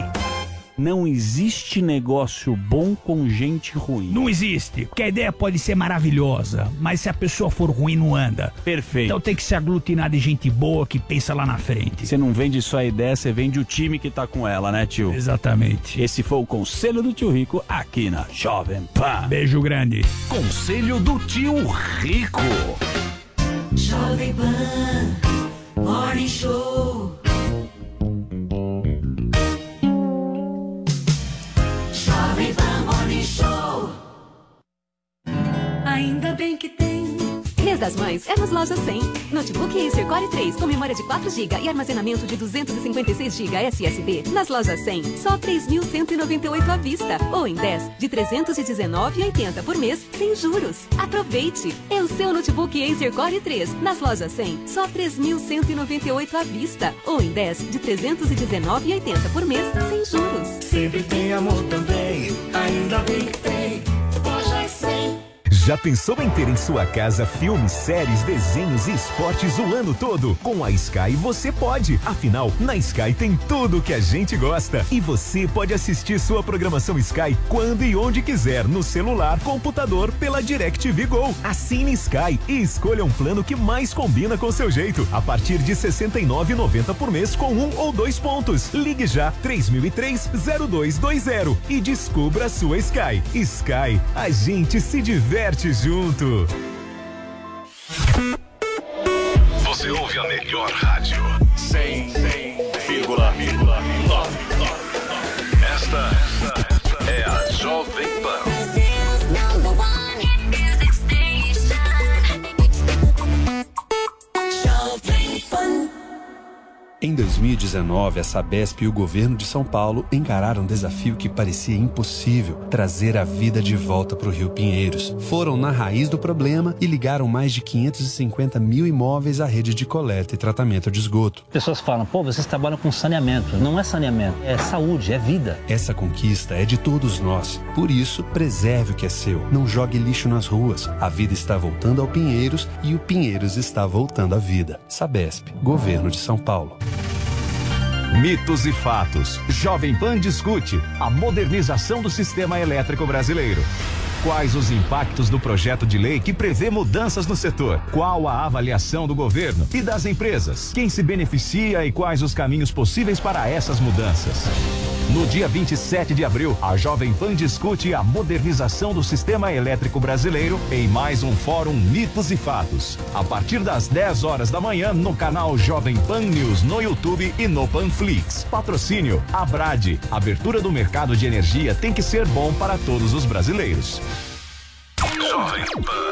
Não existe negócio bom com gente ruim. Não existe, porque a ideia pode ser maravilhosa, mas se a pessoa for ruim, não anda. Perfeito. Então tem que se aglutinar de gente boa que pensa lá na frente. Você não vende só a ideia, você vende o time que tá com ela, né, tio? Exatamente. Esse foi o conselho do tio Rico aqui na Jovem Pan. Beijo grande. Conselho do tio Rico. Jovem Pan Morning Show. Das Mães é nas lojas 100. Notebook Acer Core 3 com memória de 4 GB e armazenamento de 256 GB SSD. Nas lojas 100, só 3.198 à vista. Ou em 10, de 319,80 por mês, sem juros. Aproveite! É o seu notebook Acer Core 3. Nas lojas 100, só 3.198 à vista. Ou em 10, de 319,80 por mês, sem juros. Sempre tem amor também. Ainda bem que tem. Lojas 100. Já pensou em ter em sua casa filmes, séries, desenhos e esportes o ano todo? Com a Sky você pode. Afinal, na Sky tem tudo o que a gente gosta. E você pode assistir sua programação Sky quando e onde quiser, no celular, computador, pela DirecTV Go. Assine Sky e escolha um plano que mais combina com seu jeito. A partir de R$ 69,90 por mês com um ou dois pontos. Ligue já 3003-0220 e descubra a sua Sky. Sky, a gente se diverte junto. Você ouve a melhor rádio. 100,9. Em 2019, a Sabesp e o governo de São Paulo encararam um desafio que parecia impossível: trazer a vida de volta para o Rio Pinheiros. Foram na raiz do problema e ligaram mais de 550 mil imóveis à rede de coleta e tratamento de esgoto. Pessoas falam, pô, vocês trabalham com saneamento. Não é saneamento, é saúde, é vida. Essa conquista é de todos nós. Por isso, preserve o que é seu. Não jogue lixo nas ruas. A vida está voltando ao Pinheiros e o Pinheiros está voltando à vida. Sabesp, Governo de São Paulo. Mitos e fatos. Jovem Pan discute a modernização do sistema elétrico brasileiro. Quais os impactos do projeto de lei que prevê mudanças no setor? Qual a avaliação do governo e das empresas? Quem se beneficia e quais os caminhos possíveis para essas mudanças? No dia 27 de abril, a Jovem Pan discute a modernização do sistema elétrico brasileiro em mais um Fórum Mitos e Fatos. A partir das 10 horas da manhã, no canal Jovem Pan News no YouTube e no Panflix. Patrocínio Abrade. Abertura do mercado de energia tem que ser bom para todos os brasileiros. Jovem Pan.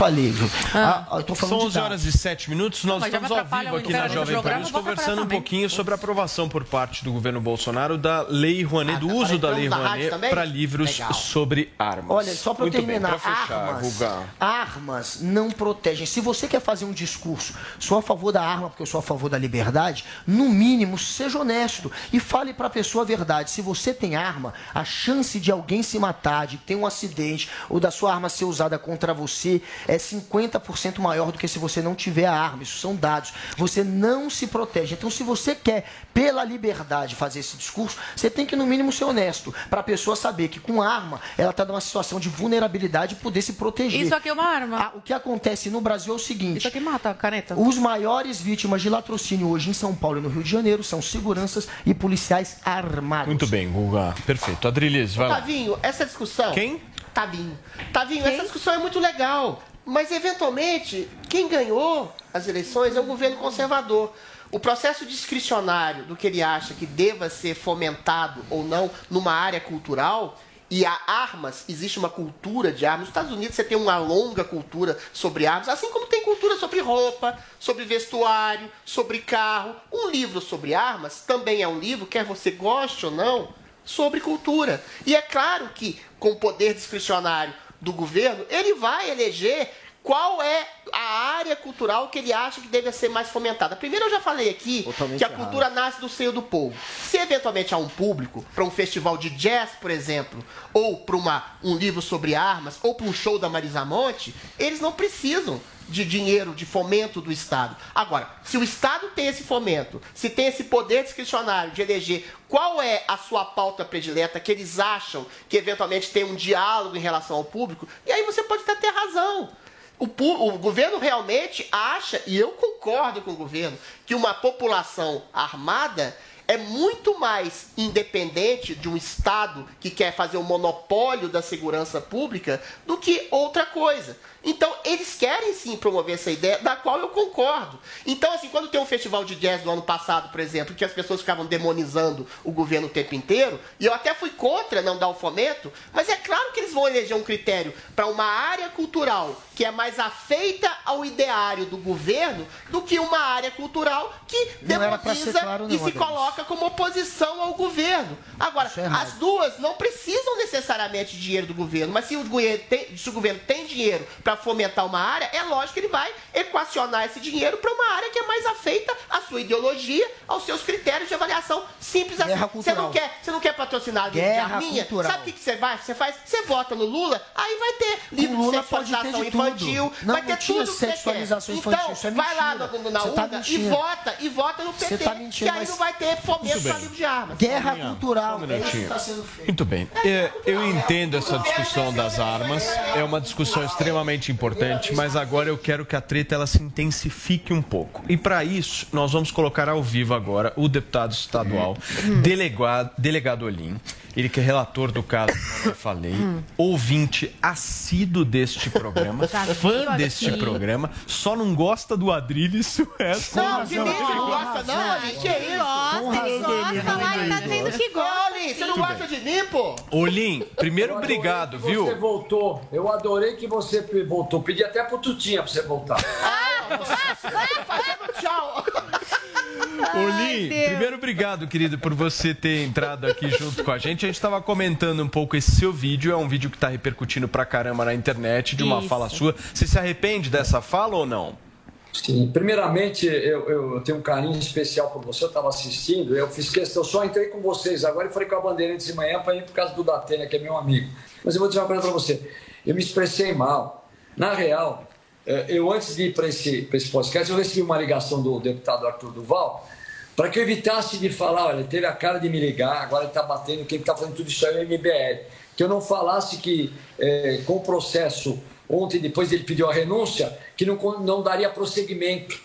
Desculpa, Lívio. Ah, eu tô falando São de 11 dados. horas e 7 minutos. Nós me estamos ao vivo aqui na do Jovem Pan News conversando um também. pouquinho sobre a aprovação por parte do governo Bolsonaro da Lei Rouanet, do Ah, uso da agora Lei Rouanet para livros Legal. sobre armas. Olha, só para bem, terminar, pra fechar, armas, Guga. armas não protegem. Se você quer fazer um discurso, sou a favor da arma porque eu sou a favor da liberdade, no mínimo seja honesto e fale para a pessoa a verdade. Se você tem arma, a chance de alguém se matar, de ter um acidente ou da sua arma ser usada contra você é 50% maior do que se você não tiver a arma. Isso são dados. Você não se protege. Então, se você quer pela liberdade fazer esse discurso, você tem que no mínimo ser honesto para a pessoa saber que com arma ela está numa situação de vulnerabilidade e poder se proteger. Isso aqui é uma arma. Ah, o que acontece no Brasil é o seguinte: Isso aqui mata, caneta. os maiores vítimas de latrocínio hoje em São Paulo e no Rio de Janeiro são seguranças e policiais armados. Muito bem, Guga. Perfeito. Adrilis, vai lá. Tavinho, essa discussão. Quem? Tavinho. Tavinho, essa discussão é muito legal. Mas, eventualmente, quem ganhou as eleições é o governo conservador. O processo discricionário do que ele acha que deva ser fomentado ou não numa área cultural. E há armas, existe uma cultura de armas. Nos Estados Unidos você tem uma longa cultura sobre armas, assim como tem cultura sobre roupa, sobre vestuário, sobre carro. Um livro sobre armas também é um livro, quer você goste ou não, sobre cultura. E é claro que, com o poder discricionário do governo, ele vai eleger qual é a área cultural que ele acha que deve ser mais fomentada. Primeiro, eu já falei aqui Totalmente que a errado. cultura nasce do seio do povo. Se eventualmente há um público, para um festival de jazz, por exemplo, ou para um livro sobre armas, ou para um show da Marisa Monte, eles não precisam de dinheiro, de fomento do Estado. Agora, se o Estado tem esse fomento, se tem esse poder discricionário de eleger qual é a sua pauta predileta, que eles acham que eventualmente tem um diálogo em relação ao público, e aí você pode até ter razão. O, o governo realmente acha, e eu concordo com o governo, que uma população armada é muito mais independente de um Estado que quer fazer o monopólio da segurança pública do que outra coisa. Então, eles querem sim promover essa ideia, da qual eu concordo. Então, assim, quando tem um festival de jazz do ano passado, por exemplo, que as pessoas ficavam demonizando o governo o tempo inteiro, e eu até fui contra não dar o fomento, mas é claro que eles vão eleger um critério para uma área cultural que é mais afeita ao ideário do governo do que uma área cultural que demoniza claro, não, e se coloca como oposição ao governo. Agora, é as duas não precisam necessariamente de dinheiro do governo, mas se o governo tem, se o governo tem dinheiro para fomentar uma área, é lógico que ele vai equacionar esse dinheiro para uma área que é mais afeita à sua ideologia, aos seus critérios de avaliação simples assim. Você não quer, você não quer patrocinar de Guerra arminha? cultural. Sabe o que, você vai? Você faz, você vota no Lula, aí vai ter livro Lula de pode ter sexualização de infantil. Não, vai ter tudo que você quer. sexualização Então, infantil, isso é vai lá no, na tá urna e mentindo. vota, e vota no PT, tá mentindo, que aí mas- não vai ter fomento para livro de armas. Guerra cultural, um minutinho. está sendo feito. Muito bem. É, Eu entendo essa discussão das armas. É uma discussão extremamente importante, mas agora eu quero que a treta ela se intensifique um pouco. E para isso, nós vamos colocar ao vivo agora o deputado estadual, delegado, delegado Olim. Ele que é relator do caso, como eu falei, ouvinte assíduo deste programa, vi fã aqui. deste programa, só não gosta do Adrilles. Essa Não, mim você não gosta, não. Que isso? Gosta, ele gosta lá, ele tá dizendo que gosta. Você não gosta de mim, pô? Olim, primeiro obrigado, que viu? Você voltou. Eu adorei que você voltou. Pedi até pro Tutinha pra você voltar. Fazendo tchau. Olim, primeiro obrigado, querido, por você ter entrado aqui junto com a gente. A gente estava comentando um pouco esse seu vídeo, é um vídeo que está repercutindo pra caramba na internet, de uma Isso. fala sua. Você se arrepende dessa fala ou não? Sim, primeiramente eu, eu tenho um carinho especial por você, eu estava assistindo, eu fiz questão, só entrei com vocês agora e falei com a Bandeirantes de manhã para ir por causa do Datena, que é meu amigo. Mas eu vou dizer uma coisa para você, eu me expressei mal. Na real, eh, eu antes de ir para esse, esse podcast, eu recebi uma ligação do deputado Arthur Duval para que eu evitasse de falar, olha, ele teve a cara de me ligar, agora ele está batendo, quem está fazendo tudo isso aí é o MBL. Que eu não falasse que eh, com o processo, ontem, depois ele pediu a renúncia, que não, não daria prosseguimento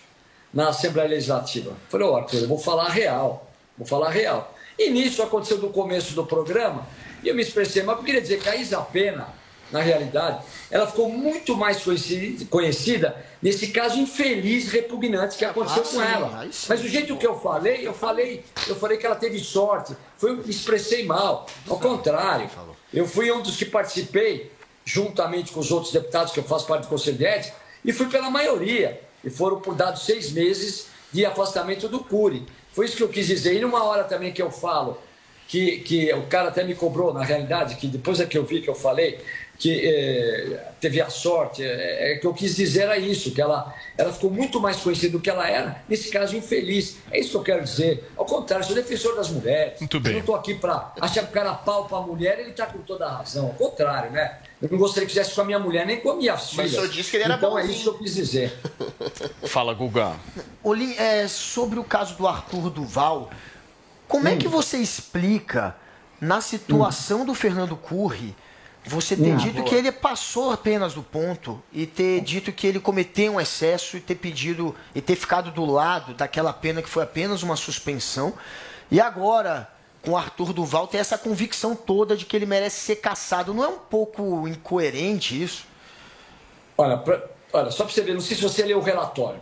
na Assembleia Legislativa. Falei, ó, Arthur, eu vou falar real, vou falar real. E nisso aconteceu no começo do programa, e eu me expressei, mas eu queria dizer que a Isa Pena, na realidade, ela ficou muito mais conhecida, nesse caso infeliz, repugnante que aconteceu Ah, com sim, ela. Mas o jeito que eu falei, eu falei, eu falei que ela teve sorte. Foi, eu me expressei mal. Ao contrário, eu fui um dos que participei juntamente com os outros deputados que eu faço parte do Conselho de Ética, e fui pela maioria. E foram por dados seis meses de afastamento do Cury. Foi isso que eu quis dizer. E numa hora também que eu falo, que, que o cara até me cobrou, na realidade, que depois é que eu vi que eu falei, que eh, teve a sorte, é, é que eu quis dizer era isso, que ela, ela ficou muito mais conhecida do que ela era, nesse caso infeliz. É isso que eu quero dizer. Ao contrário, sou defensor das mulheres. Muito bem. Eu não estou aqui para achar que o cara pau para a mulher, ele está com toda a razão. Ao contrário, né? Eu não gostaria que fizesse com a minha mulher, nem com a minha Mas filha. o senhor disse que ele era Então é bonzinho. isso que eu quis dizer. Fala, Guga. Olim, é, sobre o caso do Arthur Duval, como é que você explica, na situação do Fernando Curri, você ter Hum. dito que ele passou apenas do ponto e ter dito que ele cometeu um excesso e ter pedido e ter ficado do lado daquela pena que foi apenas uma suspensão, e agora com o Arthur Duval ter essa convicção toda de que ele merece ser caçado. Não é um pouco incoerente isso? Olha, pra- olha, só para você ver, não sei se você leu o relatório.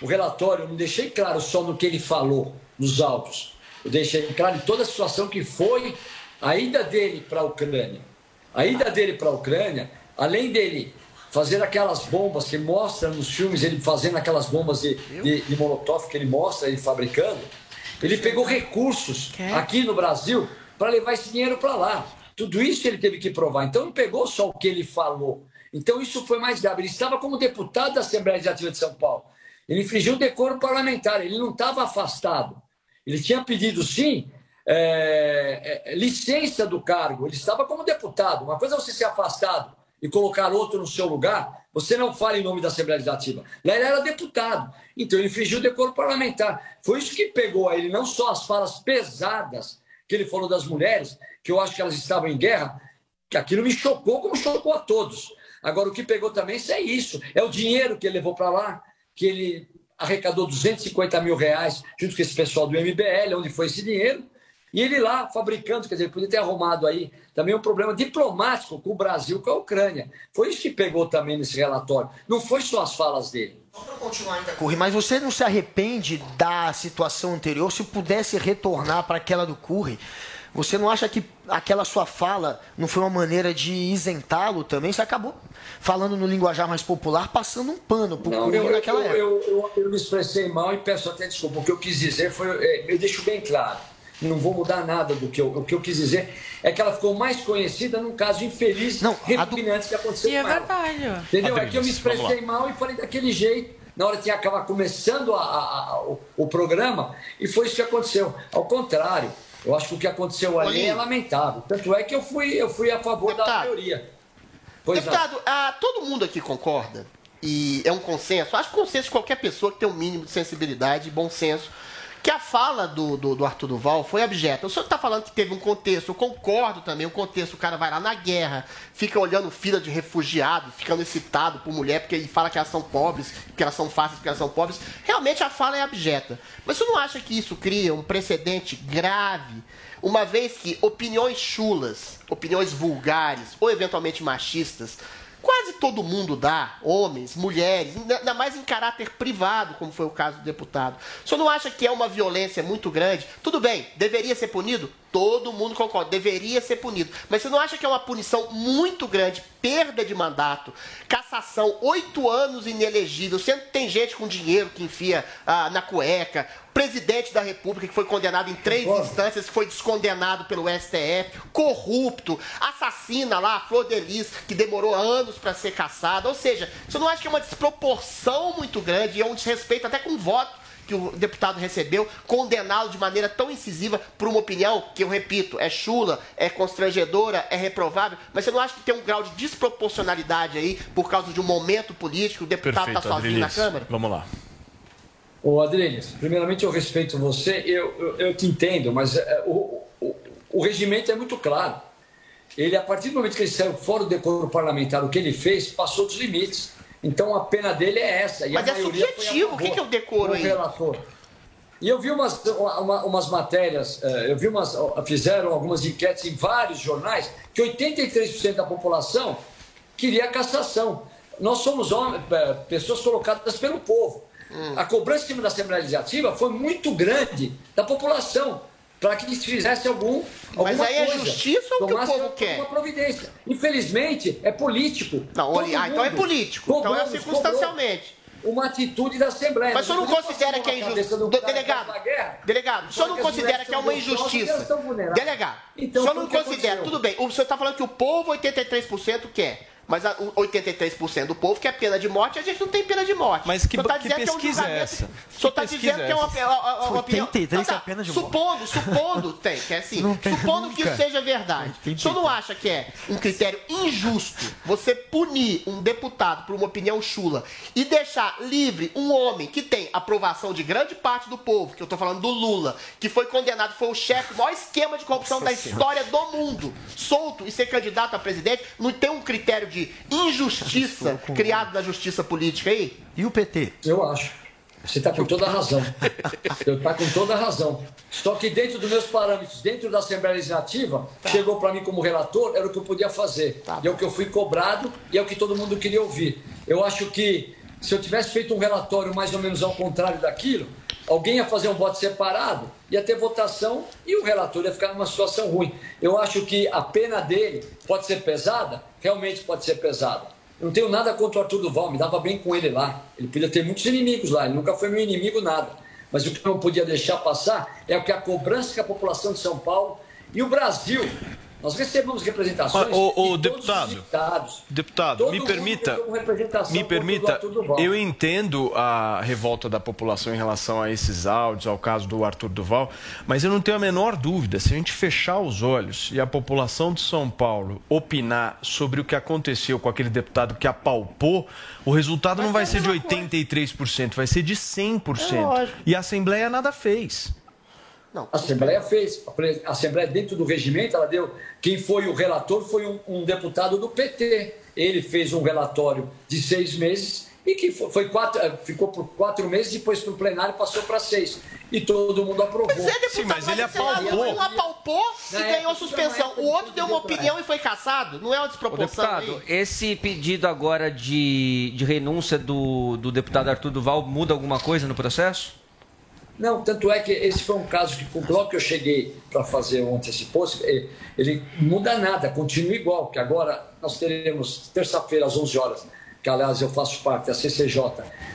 O relatório eu não deixei claro só no que ele falou, nos autos. Eu deixei claro em toda a situação que foi a ida dele para a Ucrânia. A ida dele para a Ucrânia, além dele fazer aquelas bombas que mostra nos filmes, ele fazendo aquelas bombas de, de, de molotov que ele mostra ele fabricando, ele pegou recursos aqui no Brasil para levar esse dinheiro para lá. Tudo isso ele teve que provar. Então não pegou só o que ele falou. Então isso foi mais grave. Ele estava como deputado da Assembleia Legislativa de São Paulo. Ele infringiu o decoro parlamentar. Ele não estava afastado. Ele tinha pedido, sim, é, é, licença do cargo. Ele estava como deputado. Uma coisa é você ser afastado e colocar outro no seu lugar. Você não fala em nome da Assembleia Legislativa. Lá ele era deputado. Então ele infringiu o decoro parlamentar. Foi isso que pegou a ele, não só as falas pesadas que ele falou das mulheres, que eu acho que elas estavam em guerra, que aquilo me chocou como chocou a todos. Agora, o que pegou também é isso. É o dinheiro que ele levou para lá, que ele arrecadou 250 mil reais junto com esse pessoal do MBL, onde foi esse dinheiro. E ele lá fabricando, quer dizer, ele podia ter arrumado aí também um problema diplomático com o Brasil, com a Ucrânia. Foi isso que pegou também nesse relatório. Não foi só as falas dele. Curry, mas você não se arrepende da situação anterior? Se pudesse retornar para aquela do Curry, você não acha que aquela sua fala não foi uma maneira de isentá-lo também? Você acabou falando no linguajar mais popular, passando um pano pro Não, Curry eu, naquela eu, época. eu, eu, eu me expressei mal e peço até desculpa. O que eu quis dizer foi. é, Eu deixo bem claro. Não vou mudar nada do que eu. O que eu quis dizer é que ela ficou mais conhecida num caso infeliz, repugnante que aconteceu E é com verdade. Entendeu? É que eu me expressei mal e falei daquele jeito. Na hora que ia acabar começando a- a- a- o, o programa, e foi isso que aconteceu. Ao contrário, eu acho que o que aconteceu ali é lamentável. Tanto é que eu fui, eu fui a favor da maioria. Pois não. Deputado, ah, todo mundo aqui concorda, e é um consenso, acho que consenso de qualquer pessoa que tem um mínimo de sensibilidade e bom senso, que a fala do, do, do Arthur Duval foi abjeta. O senhor está falando que teve um contexto, eu concordo também, o contexto, o cara vai lá na guerra, fica olhando fila de refugiados, ficando excitado por mulher, porque ele fala que elas são pobres, que elas são fáceis porque elas são pobres. Realmente a fala é abjeta. Mas você não acha que isso cria um precedente grave uma vez que opiniões chulas, opiniões vulgares ou eventualmente machistas, quase todo mundo dá, homens, mulheres, ainda mais em caráter privado, como foi o caso do deputado. O senhor não acha que é uma violência muito grande? Tudo bem, deveria ser punido? Todo mundo concorda, deveria ser punido. Mas você não acha que é uma punição muito grande, perda de mandato, cassação, oito anos inelegível, sendo que tem gente com dinheiro que enfia ah, na cueca, presidente da República que foi condenado em três instâncias, que foi descondenado pelo STF, corrupto, assassina lá a Flor Delis, que demorou anos para ser caçada. Ou seja, você não acha que é uma desproporção muito grande e é um desrespeito até com o voto que o deputado recebeu, condená-lo de maneira tão incisiva por uma opinião que, eu repito, é chula, é constrangedora, é reprovável, mas você não acha que tem um grau de desproporcionalidade aí por causa de um momento político, o deputado está sozinho na Adriles. Câmara? Vamos lá. Ô, Adriles, primeiramente eu respeito você, eu, eu, eu te entendo, mas é, o, o, o regimento é muito claro. Ele, a partir do momento que ele saiu fora do decoro parlamentar, o que ele fez passou dos limites. Então a pena dele é essa. Mas é subjetivo, o que que é o decoro aí? relator. E eu vi umas, uma- umas matérias, eh, eu vi umas, fizeram algumas enquetes em vários jornais, que 83% da população queria a cassação. Nós somos homens, eh, pessoas colocadas pelo povo. A cobrança em cima da Assembleia Legislativa foi muito grande da população. Para que se fizesse algum. Mas aí é coisa, justiça ou o que o povo quer? Uma providência. Infelizmente, é político. Não, ah, então é político. Então é circunstancialmente. Uma atitude da Assembleia. Mas o senhor não considera que é Do- cara que Delegado, delegado, o senhor não considera que é uma injustiça? Delegado, Então, o senhor não considera, tudo bem, o senhor está falando que o povo 83% quer. Mas a- o 83% do povo quer pena de morte, a gente não tem pena de morte. Mas que- tá que dizendo pesquisa que é um é essa? O senhor está Que dizendo que é uma, é uma, uma, uma opinião. 83 Tá, é pena de morte. Supondo, supondo, tem, que é assim. Supondo que nunca. isso seja verdade. O senhor não acha que é um critério injusto você punir um deputado por uma opinião chula e deixar livre um homem que tem aprovação de grande parte do povo, que eu tô falando do Lula, que foi condenado, foi o chefe, o maior esquema de corrupção Nossa da Senhora. história do mundo, solto e ser candidato a presidente, não tem um critério de injustiça criado na justiça política aí? E o PT? Eu acho. Você está com toda a razão. Eu está com toda a razão. Só que dentro dos meus parâmetros, dentro da Assembleia Legislativa, chegou para mim como relator, era o que eu podia fazer. E é o que eu fui cobrado e é o que todo mundo queria ouvir. Eu acho que se eu tivesse feito um relatório mais ou menos ao contrário daquilo, alguém ia fazer um voto separado, ia ter votação e o relator ia ficar numa situação ruim. Eu acho que a pena dele pode ser pesada, realmente pode ser pesada. Eu não tenho nada contra o Arthur Duval, me dava bem com ele lá. Ele podia ter muitos inimigos lá, ele nunca foi meu inimigo nada. Mas o que eu não podia deixar passar é o que a cobrança que a população de São Paulo e o Brasil. Nós recebemos representações Mas, ô, ô, de todos deputado, os estados. Deputado, me permita, me o permita, eu entendo a revolta da população em relação a esses áudios, ao caso do Arthur Duval, mas eu não tenho a menor dúvida, se a gente fechar os olhos e a população de São Paulo opinar sobre o que aconteceu com aquele deputado que apalpou, o resultado não vai ser de 83%, vai ser de 100%. É e a Assembleia nada fez. A Assembleia fez. A Assembleia, dentro do regimento, ela deu. Quem foi o relator foi um, um deputado do PT. Ele fez um relatório de seis meses e que foi, foi quatro, eh, ficou por quatro meses, depois para o plenário passou para seis. E todo mundo aprovou. Sim, mas ele apalpou. Um apalpou e Na ganhou suspensão. não é O outro deu uma opinião e foi caçado. Não é uma Ô, desproporção deputado, aí? esse pedido agora de, de renúncia do, do deputado Arthur Duval muda alguma coisa no processo? Não, tanto é que esse foi um caso que, logo que eu cheguei para fazer ontem esse post, ele muda nada, continua igual, que agora nós teremos terça-feira às 11 horas, que aliás eu faço parte da CCJ,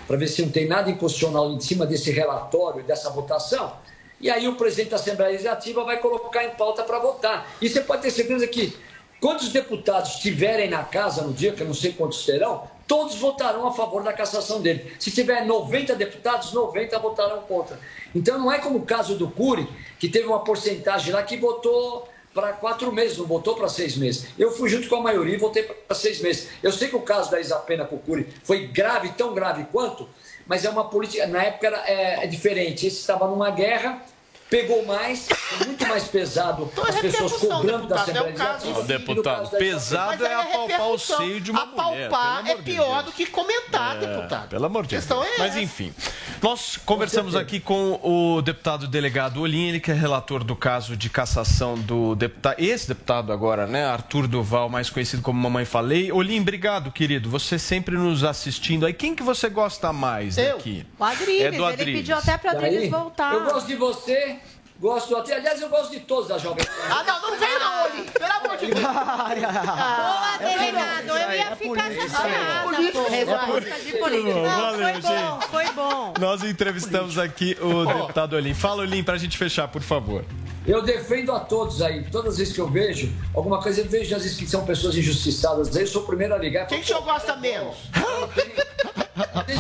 para ver se não tem nada inconstitucional em cima desse relatório, dessa votação. E aí o presidente da Assembleia Legislativa vai colocar em pauta para votar. E você pode ter certeza que quantos deputados estiverem na casa no dia, que eu não sei quantos terão, todos votarão a favor da cassação dele. Se tiver 90 deputados, 90 votarão contra. Então não é como o caso do Cury, que teve uma porcentagem lá que votou para quatro meses, não votou para seis meses. Eu fui junto com a maioria e votei para seis meses. Eu sei que o caso da Isapena com o Cury foi grave, tão grave quanto, mas é uma política, na época era, é, é diferente. Esse estava numa guerra, pegou mais, muito mais pesado as pessoas cobrando da Assembleia Legislativa. Ó, deputado, pesado é apalpar o seio de uma mulher. Apalpar é pior Deus. do que comentar, É, deputado. Pelo amor de Deus. questão é Mas enfim, nós conversamos aqui com o deputado delegado Olim, ele que é relator do caso de cassação do deputado, esse deputado agora, né, Arthur Duval, mais conhecido como Mamãe Falei. Olim, obrigado, querido. Você sempre nos assistindo aí. Quem que você gosta mais Eu. daqui? O Adriles, É do ele pediu até para Adriles Daí, voltar. Eu gosto de você, gosto até. Aliás, eu gosto de todos da Jovem Pan. Ah, não, não vem não, Oli. Pelo amor de Deus. Boa, delegado, eu ia ficar chateada. política. pô. Resposta de política. Não, Valeu, foi bom, gente. foi bom. Nós entrevistamos aqui o deputado Olim. Fala, Olim, pra gente fechar, por favor. Eu defendo a todos aí. Todas as vezes que eu vejo alguma coisa, eu vejo às vezes que são pessoas injustiçadas. Aí eu sou o primeiro a ligar. Quem que o senhor gosta menos?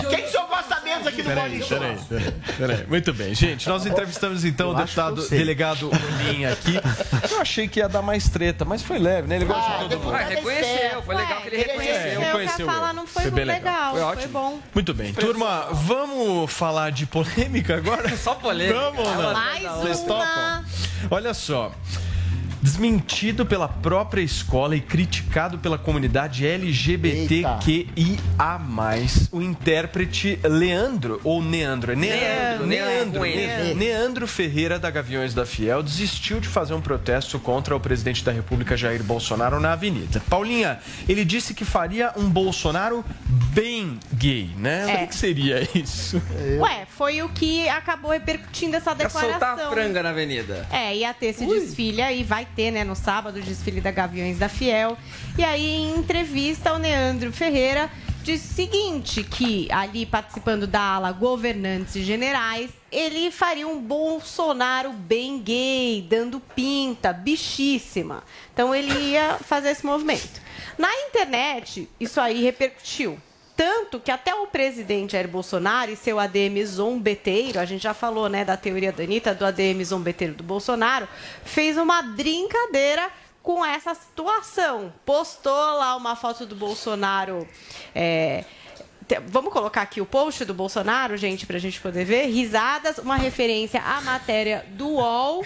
Quem que o senhor gosta menos aqui no Peraí, Morning Show? peraí, peraí, peraí. Muito bem, gente. Nós entrevistamos então o Eu eu deputado delegado Olim aqui. Eu achei que ia dar mais treta, mas foi leve, né? Ele gosta de todo mundo. Ah, reconheceu, foi legal que ele reconheceu. eu Eu conheci quer o falar, eu. não foi, Foi bem legal. legal, Foi foi, ótimo. bom. Muito bem. Turma, vamos falar de polêmica agora? Só polêmica. Vamos, ou não? Mais Vocês uma. topam? Olha só. Desmentido pela própria escola e criticado pela comunidade LGBTQIA+. O intérprete Leandro, ou Neandro, é Neandro, Neandro, Neandro, com N. Ne- Neandro Ferreira da Gaviões da Fiel desistiu de fazer um protesto contra o presidente da República Jair Bolsonaro na avenida. Paulinha, ele disse que faria um Bolsonaro bem gay, né? É. O que seria isso? Ué, foi o que acabou repercutindo essa declaração. soltar a franga na avenida. É, ia ter esse desfile aí, vai ter, né, no sábado, o desfile da Gaviões da Fiel. E aí, em entrevista, o Neandro Ferreira disse o seguinte, que ali participando da ala governantes e generais, ele faria um Bolsonaro bem gay, dando pinta, bichíssima. Então ele ia fazer esse movimento. Na internet, isso aí repercutiu. Tanto que até o presidente Jair Bolsonaro e seu ADM zombeteiro, a gente já falou né, da teoria da Anitta, do ADM zombeteiro do Bolsonaro, fez uma brincadeira com essa situação. Postou lá uma foto do Bolsonaro. é, Vamos colocar aqui o post do Bolsonaro, gente, pra gente poder ver. Risadas, uma referência à matéria do UOL.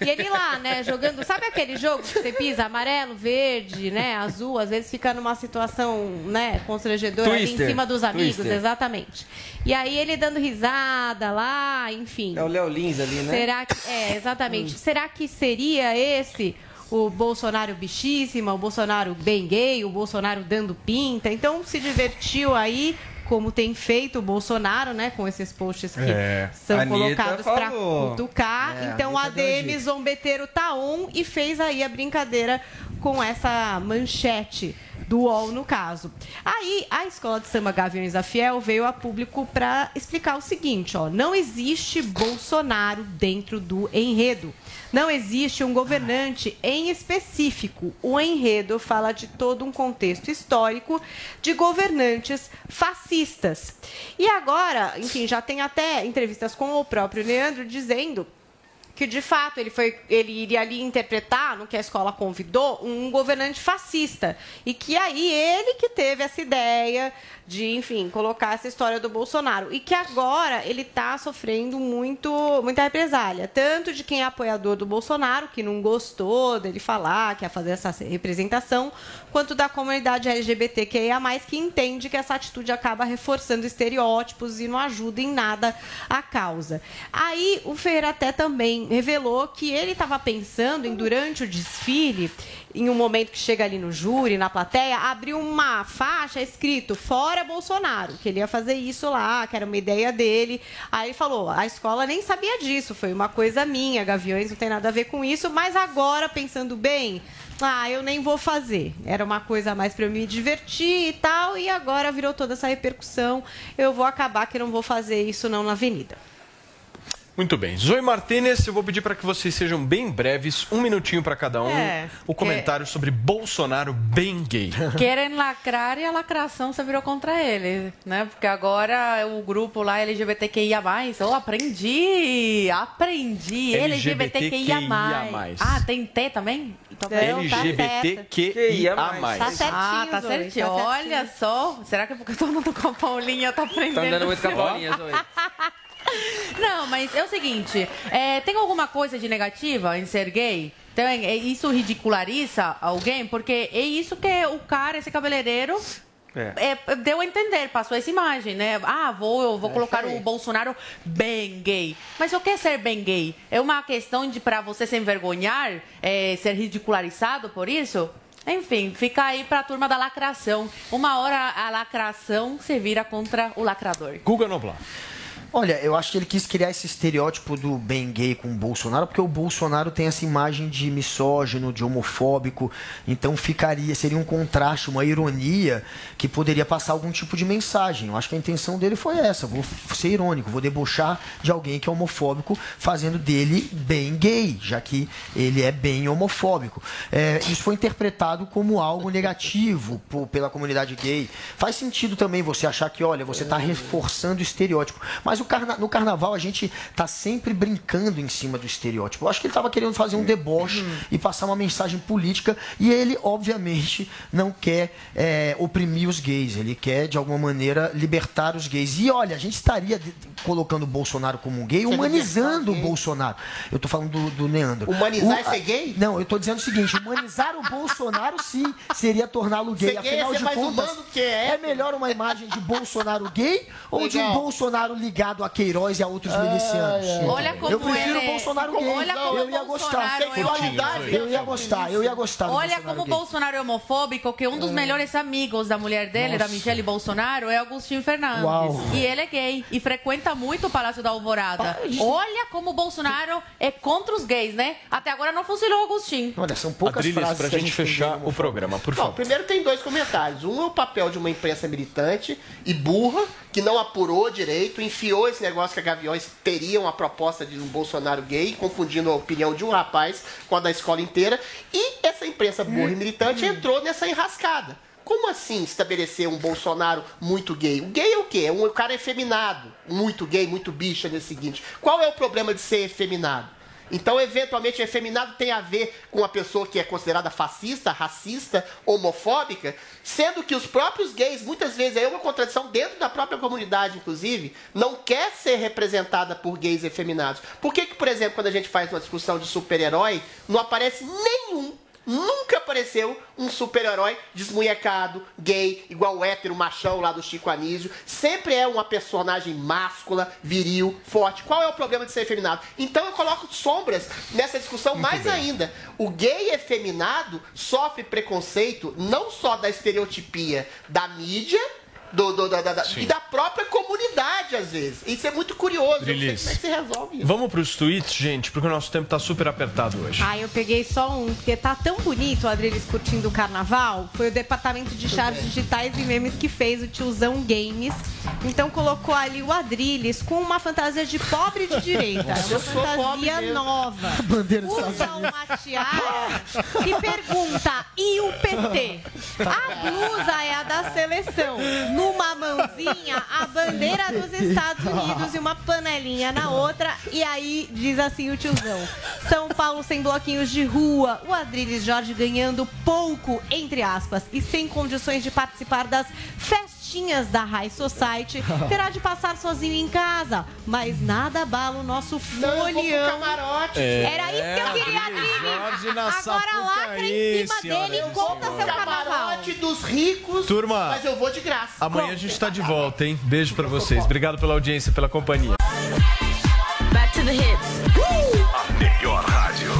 E ele lá, né, jogando. Sabe aquele jogo que você pisa amarelo, verde, né, azul, às vezes fica numa situação, né, constrangedora ali em cima dos amigos, Twister. exatamente. E aí ele dando risada lá, enfim. É o Léo Lins ali, né? Será que. É, exatamente. Será que seria esse o Bolsonaro bichíssima, o Bolsonaro bem gay, o Bolsonaro dando pinta? Então se divertiu aí. Como tem feito o Bolsonaro, né? Com esses posts que É. são Anitta colocados para cutucar. É, então a ADM. Zombeteiro tá on e fez aí a brincadeira com essa manchete do UOL no caso. Aí a escola de samba Gaviões da Fiel veio a público para explicar o seguinte, ó, não existe Bolsonaro dentro do enredo. Não existe um governante em específico. O enredo fala de todo um contexto histórico de governantes fascistas. E agora, enfim, já tem até entrevistas com o próprio Leandro dizendo que de fato ele foi ele iria ali interpretar no que a escola convidou um governante fascista e que aí ele que teve essa ideia de enfim colocar essa história do Bolsonaro e que agora ele está sofrendo muito muita represália tanto de quem é apoiador do Bolsonaro que não gostou dele falar que ia fazer essa representação quanto da comunidade LGBTQIA+, que entende que essa atitude acaba reforçando estereótipos e não ajuda em nada a causa. Aí o Ferreira até também revelou que ele estava pensando em, durante o desfile, em um momento que chega ali no júri, na plateia, abrir uma faixa escrito Fora Bolsonaro, que ele ia fazer isso lá, que era uma ideia dele. Aí ele falou, a escola nem sabia disso, foi uma coisa minha, Gaviões não tem nada a ver com isso, mas agora, pensando bem, ah, eu nem vou fazer. Era uma coisa mais para eu me divertir e tal, e agora virou toda essa repercussão. Eu vou acabar que não vou fazer isso não na avenida. Muito bem. Zoe Martinez, eu vou pedir para que vocês sejam bem breves, um minutinho para cada um. É, o comentário sobre Bolsonaro bem gay. Querem lacrar e a lacração você virou contra ele, né? Porque agora o grupo lá LGBTQIA+, eu aprendi, aprendi, LGBTQIA+. LGBTQIA+. Ah, tem T também? Então, LGBTQIA+. Tá certinho, Ah, tá Zoe, certinho. tá Olha só, será que é porque eu tô andando com a Paulinha, tá aprendendo? Tá andando muito com a Paulinha, Zoe. Não, mas é o seguinte, é, tem alguma coisa de negativa em ser gay? Tem, é, isso ridiculariza alguém? Porque é isso que o cara, esse cabeleireiro, é, deu a entender, passou essa imagem, né? Ah, vou, eu vou colocar o Bolsonaro bem gay. Mas o que é ser bem gay? É uma questão de para você se envergonhar, é, ser ridicularizado por isso? Enfim, fica aí pra turma da lacração. Uma hora a lacração se vira contra o lacrador. Guga Noblar. Olha, eu acho que ele quis criar esse estereótipo do bem gay com o Bolsonaro, porque o Bolsonaro tem essa imagem de misógino, de homofóbico, então ficaria, seria um contraste, uma ironia que poderia passar algum tipo de mensagem. Eu acho que a intenção dele foi essa, vou ser irônico, vou debochar de alguém que é homofóbico, fazendo dele bem gay, já que ele é bem homofóbico. É, isso foi interpretado como algo negativo por- pela comunidade gay. Faz sentido também você achar que, olha, você está reforçando o estereótipo. Mas Mas carna- no carnaval a gente tá sempre brincando em cima do estereótipo. Eu acho que ele tava querendo fazer um deboche e passar uma mensagem política. E ele, obviamente, não quer é, oprimir os gays. Ele quer, de alguma maneira, libertar os gays. E olha, a gente estaria colocando o Bolsonaro como um gay, humanizando o Bolsonaro. Eu tô falando do, do Leandro. Humanizar O- é ser gay? Não, eu tô dizendo o seguinte: humanizar o Bolsonaro, sim, seria torná-lo gay. Ser gay é Afinal ser de mais contas, humano que é é melhor uma imagem de Bolsonaro gay ou de um Legal. Bolsonaro ligado a Queiroz e a outros milicianos? Olha como eu prefiro ele o é- Bolsonaro gay. Olha como eu ia gostar. É Sexualidade, eu ia gostar, eu ia gostar. Olha como o. Bolsonaro é homofóbico, que um dos melhores amigos da mulher dele, da Nossa. Michelle Bolsonaro, é Agostinho Fernandes. Uau. E ele é gay e frequenta muito o Palácio da Alvorada. Olha como o Bolsonaro é contra os gays, né? Até agora não funcionou o Agostinho. Olha, são poucas Adriles, frases pra gente gente fechar o programa, por Bom, favor. primeiro tem dois comentários. Um é o papel de uma imprensa militante e burra, que não apurou direito, enfiou esse negócio que a Gaviões teria uma proposta de um Bolsonaro gay, confundindo a opinião de um rapaz com a da escola inteira. E essa imprensa burra e militante entrou nessa enrascada. Como assim estabelecer um Bolsonaro muito gay? O gay é o quê? É um cara efeminado, muito gay, muito bicha nesse seguinte. Qual é o problema de ser efeminado? Então, eventualmente, efeminado tem a ver com a pessoa que é considerada fascista, racista, homofóbica, sendo que os próprios gays, muitas vezes, é uma contradição dentro da própria comunidade, inclusive, não quer ser representada por gays efeminados. Por que, que por exemplo, quando a gente faz uma discussão de super-herói, não aparece nenhum Nunca apareceu um super-herói desmunhecado, gay, igual o hétero machão lá do Chico Anísio. Sempre é uma personagem máscula, viril, forte. Qual é o problema de ser efeminado? Então eu coloco sombras nessa discussão mais ainda. O gay efeminado sofre preconceito não só da estereotipia da mídia, do, do- da- da- e da própria comunidade, às vezes. Isso é muito curioso. Eu não sei Drilis. como é que se resolve isso. Vamos pros tweets, gente, porque o nosso tempo tá super apertado hoje. Ah, eu peguei só um, porque tá tão bonito o Adriles curtindo o carnaval. Foi o departamento de chaves digitais e memes que fez o tiozão Games. Então colocou ali o Adriles com uma fantasia de pobre de direita. Eu uma fantasia nova. Bandeira dos Estados Usa uma tiara e pergunta: e o PT? A blusa é a da seleção. Numa mãozinha, a bandeira dos Estados Unidos e uma panelinha na outra. E aí diz assim o tiozão: São Paulo sem bloquinhos de rua. O Adriles Jorge ganhando pouco, entre aspas, e sem condições de participar das festinhas da High Society. Terá de passar sozinho em casa. Mas nada abala o nosso folião. camarote. Era isso que eu queria, Adriles. Jorge na Agora lacra em cima dele e conta seu carnaval. Camarote dos ricos, Turma. mas eu vou de graça. Amanhã a gente tá de volta, hein? Beijo pra vocês. Obrigado pela audiência, pela companhia. Back to the hits. A melhor rádio.